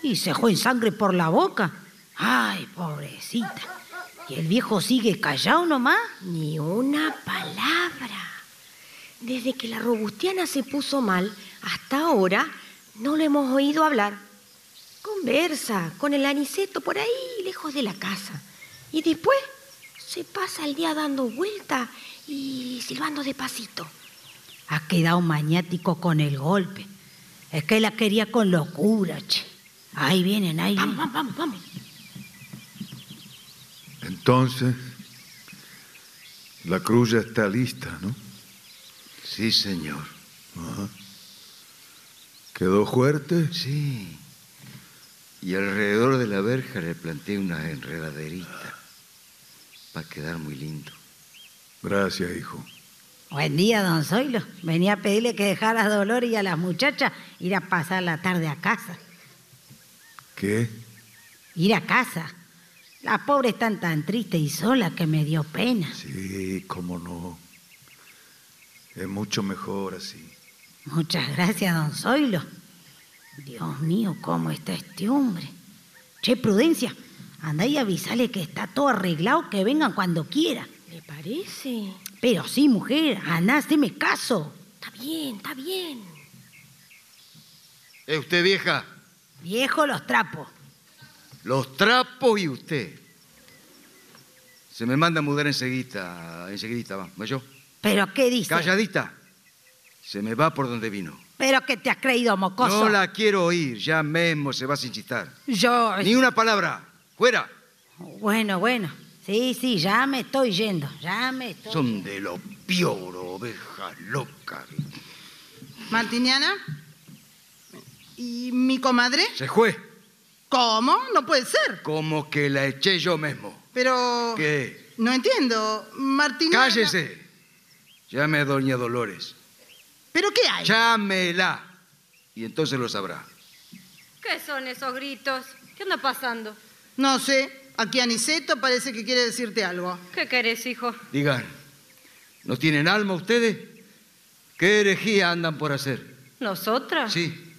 Y se fue en sangre por la boca. Ay, pobrecita. ¿Y el viejo sigue callado nomás? ni una palabra. Desde que la robustiana se puso mal, hasta ahora no lo hemos oído hablar. Conversa con el Aniceto por ahí, lejos de la casa. Y después se pasa el día dando vuelta y silbando despacito. Ha quedado maniático con el golpe. Es que la quería con locura, che. Ahí vienen, ahí vienen. vamos, vamos, vamos. Entonces, la cruz ya está lista, ¿no? Sí, señor. Ajá. ¿Quedó fuerte? Sí. Y alrededor de la verja le planté una enredaderita. Va a quedar muy lindo. Gracias, hijo. Buen día, don Zoilo. Venía a pedirle que dejara a Dolores y a las muchachas ir a pasar la tarde a casa. ¿Qué? Ir a casa. Las pobres están tan tristes y solas que me dio pena. Sí, cómo no. Es mucho mejor así. Muchas gracias, don Zoilo. Dios mío, cómo está este hombre. Che, Prudencia, anda y avisale que está todo arreglado, que vengan cuando quiera. ¿Le parece? Pero sí, mujer, haceme caso. Está bien, está bien. ¿Es usted vieja? Viejo los trapos. Los trapos y usted. Se me manda a mudar enseguida, enseguida, va. ¿Va yo? ¿Pero qué dice? Calladita. Se me va por donde vino. ¿Pero qué te has creído, mocoso? No la quiero oír, ya mismo se va sin chistar. Yo... Ni una palabra. Fuera. Bueno, bueno. Sí, sí, ya me estoy yendo. Ya me estoy... Son de lo peor, oveja loca. Martiniana. ¿Y mi comadre? Se fue. ¿Cómo? No puede ser. Como que la eché yo mismo. Pero... ¿Qué? No entiendo. Martiniana... Cállese. Llame a doña Dolores. ¿Pero qué hay? Llámela. Y entonces lo sabrá. ¿Qué son esos gritos? ¿Qué anda pasando? No sé. Aquí Aniceto parece que quiere decirte algo. ¿Qué querés, hijo? Digan, ¿no tienen alma ustedes? ¿Qué herejía andan por hacer? ¿Nosotras? Sí,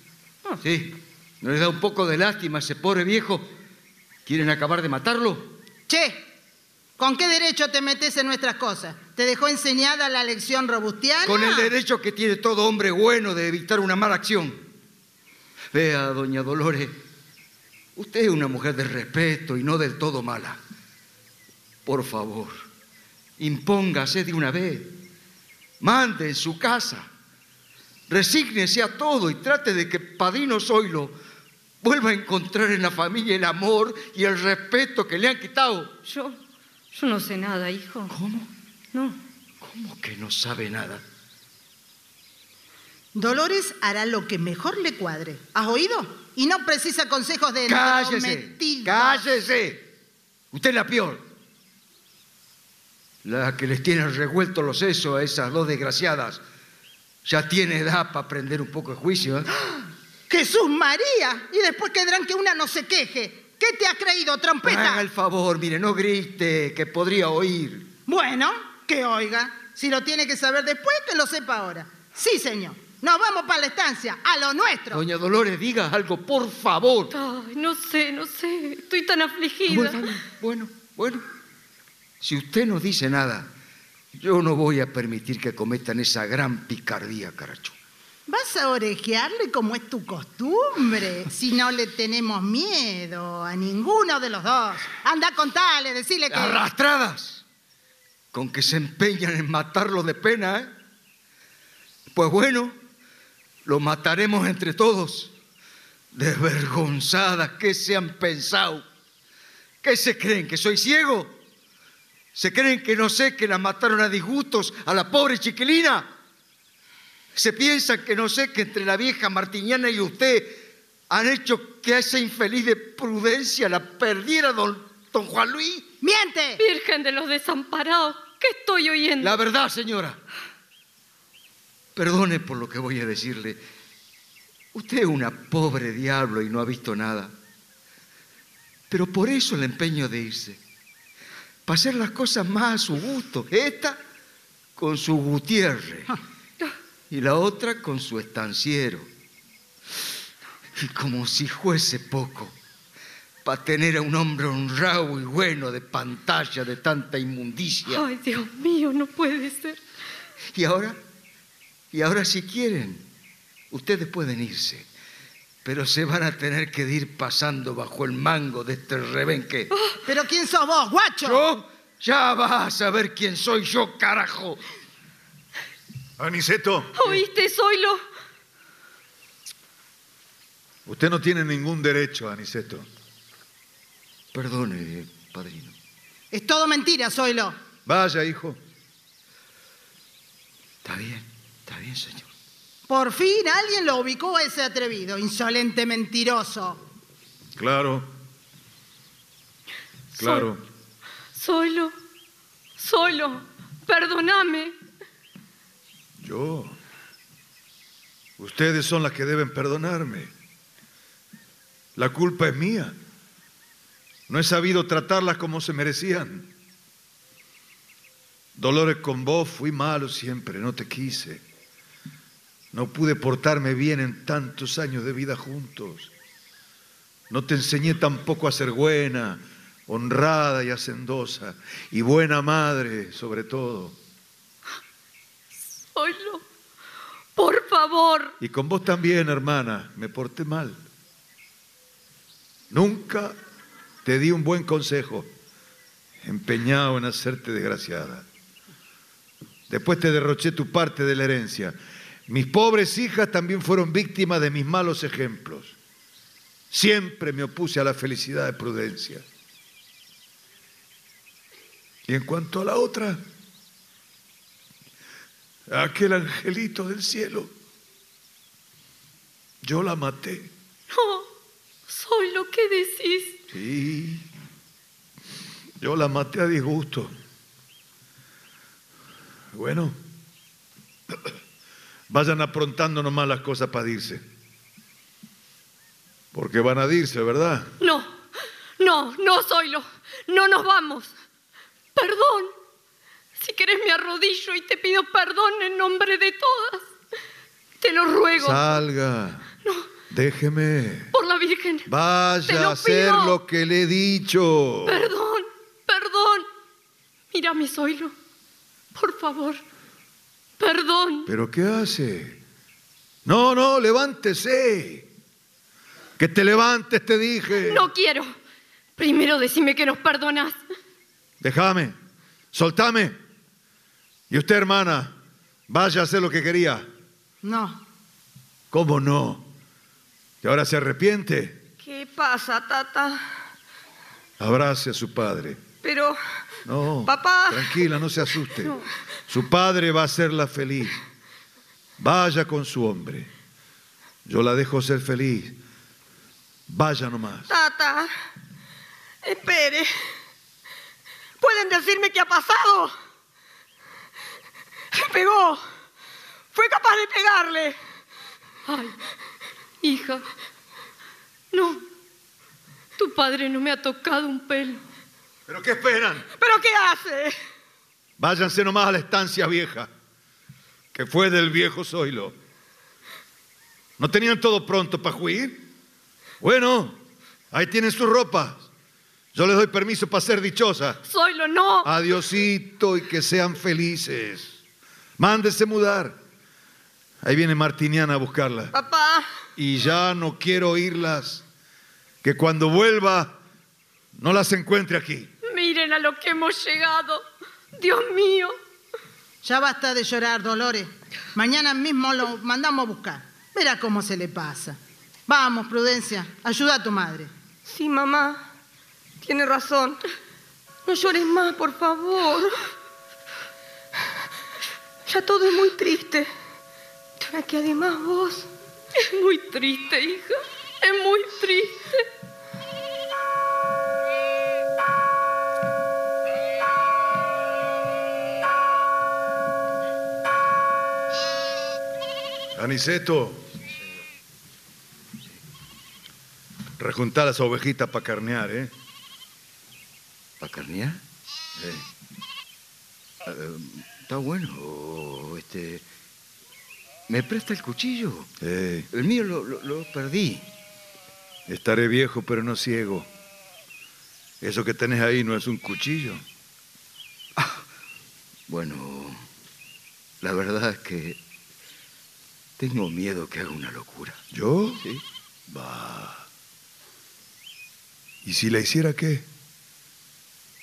sí. ¿No les da un poco de lástima a ese pobre viejo? ¿Quieren acabar de matarlo? Che, ¿con qué derecho te metes en nuestras cosas? ¿Te dejó enseñada la lección robustiana? Con el derecho que tiene todo hombre bueno de evitar una mala acción. Vea, doña Dolores, usted es una mujer de respeto y no del todo mala. Por favor, impóngase de una vez. Mande en su casa. Resígnese a todo y trate de que Padrino Zoilo vuelva a encontrar en la familia el amor y el respeto que le han quitado. Yo, yo no sé nada, hijo. ¿Cómo? No. ¿Cómo que no sabe nada? Dolores hará lo que mejor le cuadre. ¿Has oído? Y no precisa consejos de Cállese, cállese. Usted es la peor. La que les tiene revueltos los sesos a esas dos desgraciadas. Ya tiene edad para aprender un poco de juicio. ¿eh? Jesús María. Y después quedarán que una no se queje. ¿Qué te ha creído, trompeta? Haga el favor, mire, no grite, que podría oír. Bueno, que oiga. Si lo tiene que saber después, que lo sepa ahora. Sí, señor. Nos vamos para la estancia, a lo nuestro. Doña Dolores, diga algo, por favor. Ay, no sé, no sé. Estoy tan afligida. Bueno, bueno, bueno. Si usted no dice nada, yo no voy a permitir que cometan esa gran picardía, caracho. Vas a orejearle como es tu costumbre, si no le tenemos miedo a ninguno de los dos. Anda, contale, decirle que... Arrastradas. Con que se empeñan en matarlo de pena, ¿eh? Pues bueno, lo mataremos entre todos. Desvergonzadas, ¿qué se han pensado? ¿Qué se creen? ¿Que soy ciego? ¿Se creen que no sé que la mataron a disgustos a la pobre chiquilina? ¿Se piensan que no sé que entre la vieja Martiniana y usted han hecho que a esa infeliz de prudencia la perdiera don, don Juan Luis? ¡Miente! Virgen de los desamparados, ¿qué estoy oyendo? La verdad, señora. Perdone por lo que voy a decirle. Usted es una pobre diablo y no ha visto nada. Pero por eso el empeño de irse. Para hacer las cosas más a su gusto. Esta con su Gutiérrez. Y la otra con su estanciero. Y como si fuese poco. Para tener a un hombre honrado y bueno de pantalla de tanta inmundicia. Ay, Dios mío, no puede ser. Y ahora, y ahora si quieren, ustedes pueden irse, pero se van a tener que ir pasando bajo el mango de este rebenque. ¿Pero quién sos vos, guacho? Yo, Ya vas a ver quién soy yo, carajo. Aniceto, ¿Oíste, Zoilo? usted no tiene ningún derecho, Aniceto. Perdone, padrino. Es todo mentira, Zoilo. Vaya, hijo. Está bien, está bien, señor. Por fin alguien lo ubicó a ese atrevido, insolente mentiroso. Claro. Claro. Zoilo, Zoilo, perdóname. Yo. Ustedes son las que deben perdonarme. La culpa es mía. No he sabido tratarlas como se merecían. Dolores, con vos fui malo siempre, no te quise. No pude portarme bien en tantos años de vida juntos. No te enseñé tampoco a ser buena, honrada y hacendosa, y buena madre sobre todo. Por favor. Y con vos también, hermana, me porté mal. Nunca te di un buen consejo, empeñado en hacerte desgraciada. Después te derroché tu parte de la herencia. Mis pobres hijas también fueron víctimas de mis malos ejemplos. Siempre me opuse a la felicidad de Prudencia. Y en cuanto a la otra, a aquel angelito del cielo, yo la maté. No, Zoilo, ¿qué decís? Sí, yo la maté a disgusto. Bueno, vayan aprontando nomás las cosas para irse. Porque van a irse, ¿verdad? No, no, no, Zoilo. No nos vamos. Perdón. Si querés me arrodillo y te pido perdón en nombre de todas. Te lo ruego. Salga. Déjeme. Por la Virgen. Vaya a hacer lo que le he dicho. Perdón, perdón. Mírame, Zoilo. Por favor. Perdón. ¿Pero qué hace? No, no, levántese. Que te levantes, te dije. No quiero. Primero decime que nos perdonas. Déjame, soltame. Y usted, hermana, vaya a hacer lo que quería. No. ¿Cómo no? ¿Y ahora se arrepiente? ¿Qué pasa, tata? Abrace a su padre. Pero, No, Papá. tranquila, no se asuste. Su padre va a hacerla feliz. Vaya con su hombre. Yo la dejo ser feliz. Vaya nomás. tata, espere. ¿Pueden decirme qué ha pasado? Le pegó. Fue capaz de pegarle. Ay, hija. No. Tu padre no me ha tocado un pelo. ¿Pero qué esperan? ¿Pero qué hace? Váyanse nomás a la estancia vieja, que fue del viejo Zoilo. ¿No tenían todo pronto para huir? Bueno, ahí tienen sus ropas. Yo les doy permiso para ser dichosa. Zoilo, no. Adiosito y que sean felices. Mándese mudar. Ahí viene Martiniana a buscarla. Papá, Y ya no quiero oírlas. Que cuando vuelva no las encuentre aquí. Miren a lo que hemos llegado. Dios mío. Ya basta de llorar, Dolores. Mañana mismo lo mandamos a buscar. Verá cómo se le pasa. Vamos, Prudencia, ayuda a tu madre. sí, mamá. Tiene razón. No llores más, por favor. Ya todo es muy triste. Ahora que además vos... Es muy triste, hija. Es muy triste. Aniceto. Rejuntá las ovejitas para carnear, ¿eh? ¿Para carnear? Eh, está bueno. Este, ¿Me presta el cuchillo? Eh, El mío lo, lo- lo perdí. estaré viejo, pero no ciego. Eso que tenés ahí no es un cuchillo. Bueno, la verdad es que tengo miedo que haga una locura. ¿Yo? ¿Sí? Va. ¿Y si la hiciera qué?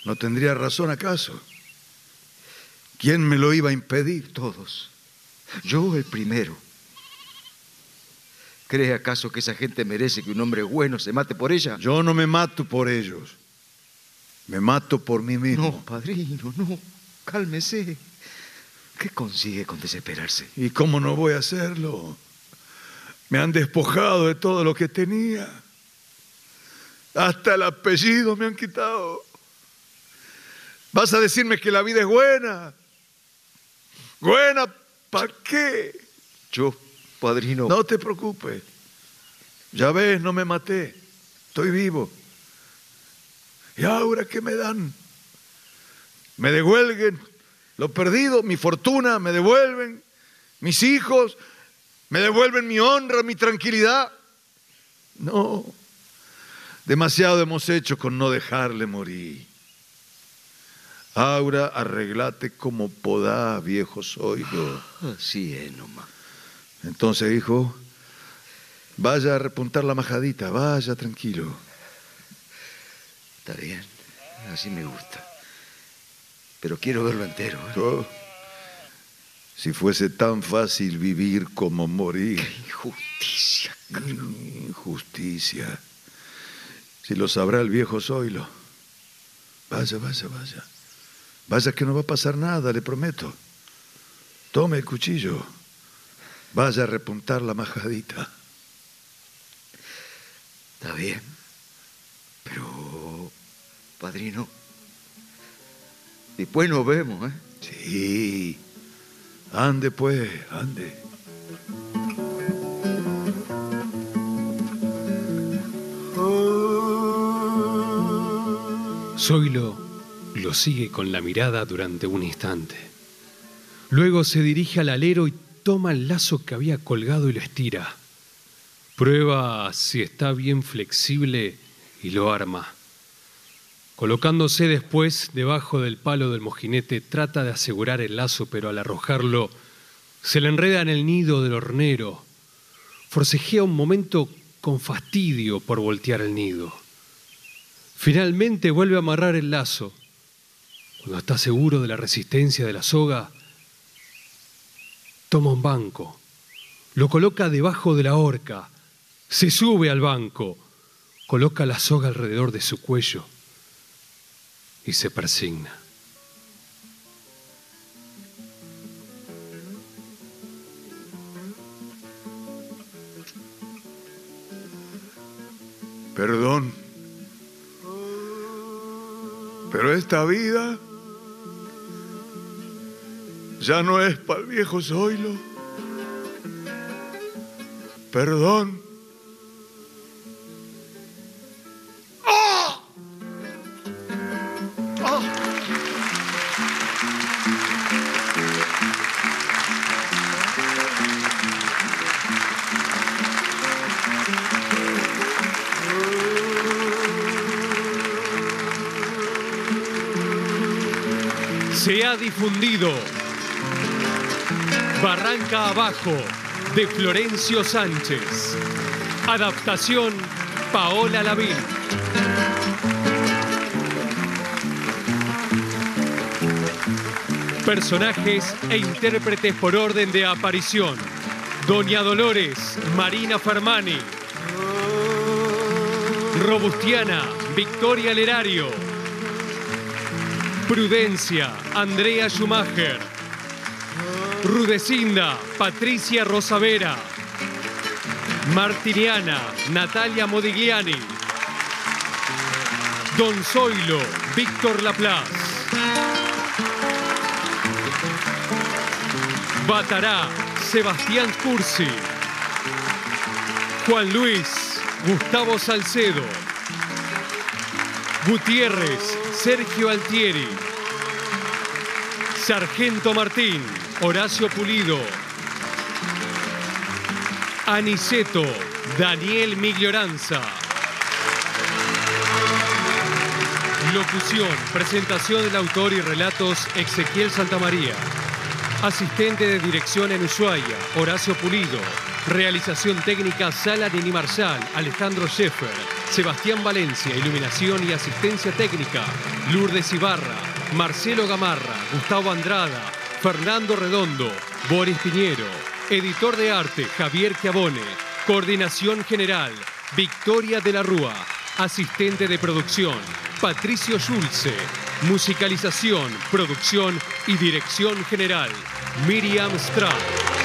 ¿No tendría razón acaso? ¿Quién me lo iba a impedir? Todos. Yo el primero. ¿Cree acaso que esa gente merece que un hombre bueno se mate por ella? Yo no me mato por ellos. Me mato por mí mismo. No, padrino, no. Cálmese. ¿Qué consigue con desesperarse? ¿Y cómo no voy a hacerlo? Me han despojado de todo lo que tenía. Hasta el apellido me han quitado. Vas a decirme que la vida es buena. ¿Buena para qué? Yo, padrino. No te preocupes. Ya ves, no me maté. Estoy vivo. ¿Y ahora qué me dan? Me devuelven lo perdido, mi fortuna, me devuelven mis hijos, me devuelven mi honra, mi tranquilidad. No, demasiado hemos hecho con no dejarle morir. Aura, arreglate como podás, viejo soy yo. Así es nomás. Entonces, hijo, vaya a repuntar la majadita, vaya tranquilo. Está bien, así me gusta. Pero quiero verlo entero. ¿eh? Oh, si fuese tan fácil vivir como morir. ¡Qué injusticia! Injusticia. Si lo sabrá el viejo Zoilo. Vaya, vaya, vaya. Vaya que no va a pasar nada, le prometo. Tome el cuchillo. Vaya a repuntar la majadita. Está bien. Pero, padrino, después nos vemos, ¿eh? Sí. Ande pues, ande. Zoilo lo sigue con la mirada durante un instante. Luego se dirige al alero y toma el lazo que había colgado y lo estira. Prueba si está bien flexible y lo arma. Colocándose después debajo del palo del mojinete, trata de asegurar el lazo, pero al arrojarlo se le enreda en el nido del hornero. Forcejea un momento con fastidio por voltear el nido. Finalmente vuelve a amarrar el lazo. Cuando está seguro de la resistencia de la soga, toma un banco, lo coloca debajo de la horca, se sube al banco, coloca la soga alrededor de su cuello y se persigna. Perdón. Pero esta vida ya no es para el viejo Zoilo. Perdón. ¡Ah! ¡Ah! Se ha difundido Barranca Abajo de Florencio Sánchez. Adaptación Paola Lavín. Personajes e intérpretes por orden de aparición. Doña Dolores, Marina Fermani. Robustiana, Victoria Lerario. Prudencia, Andrea Schumacher. Rudecinda, Patricia Rosavera. Martiniana, Natalia Modigliani. Don Zoilo, Víctor Laplace. Batará, Sebastián Cursi. Juan Luis, Gustavo Salcedo. Gutiérrez, Sergio Altieri. Sargento Martín, Horacio Pulido. Aniceto, Daniel Miglioranza. Locución, presentación del autor y relatos Ezequiel Santamaría. Asistente de dirección en Ushuaia, Horacio Pulido. Realización técnica Sala Nini Marsal, Alejandro Scheffer, Sebastián Valencia, iluminación y asistencia técnica, Lourdes Ibarra, Marcelo Gamarra, Gustavo Andrada, Fernando Redondo, Boris Piñero, editor de arte Javier Chiavone, coordinación general Victoria de la Rúa, asistente de producción Patricio Schulze, musicalización, producción y dirección general Miriam Straub.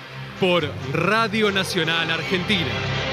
por Radio Nacional Argentina.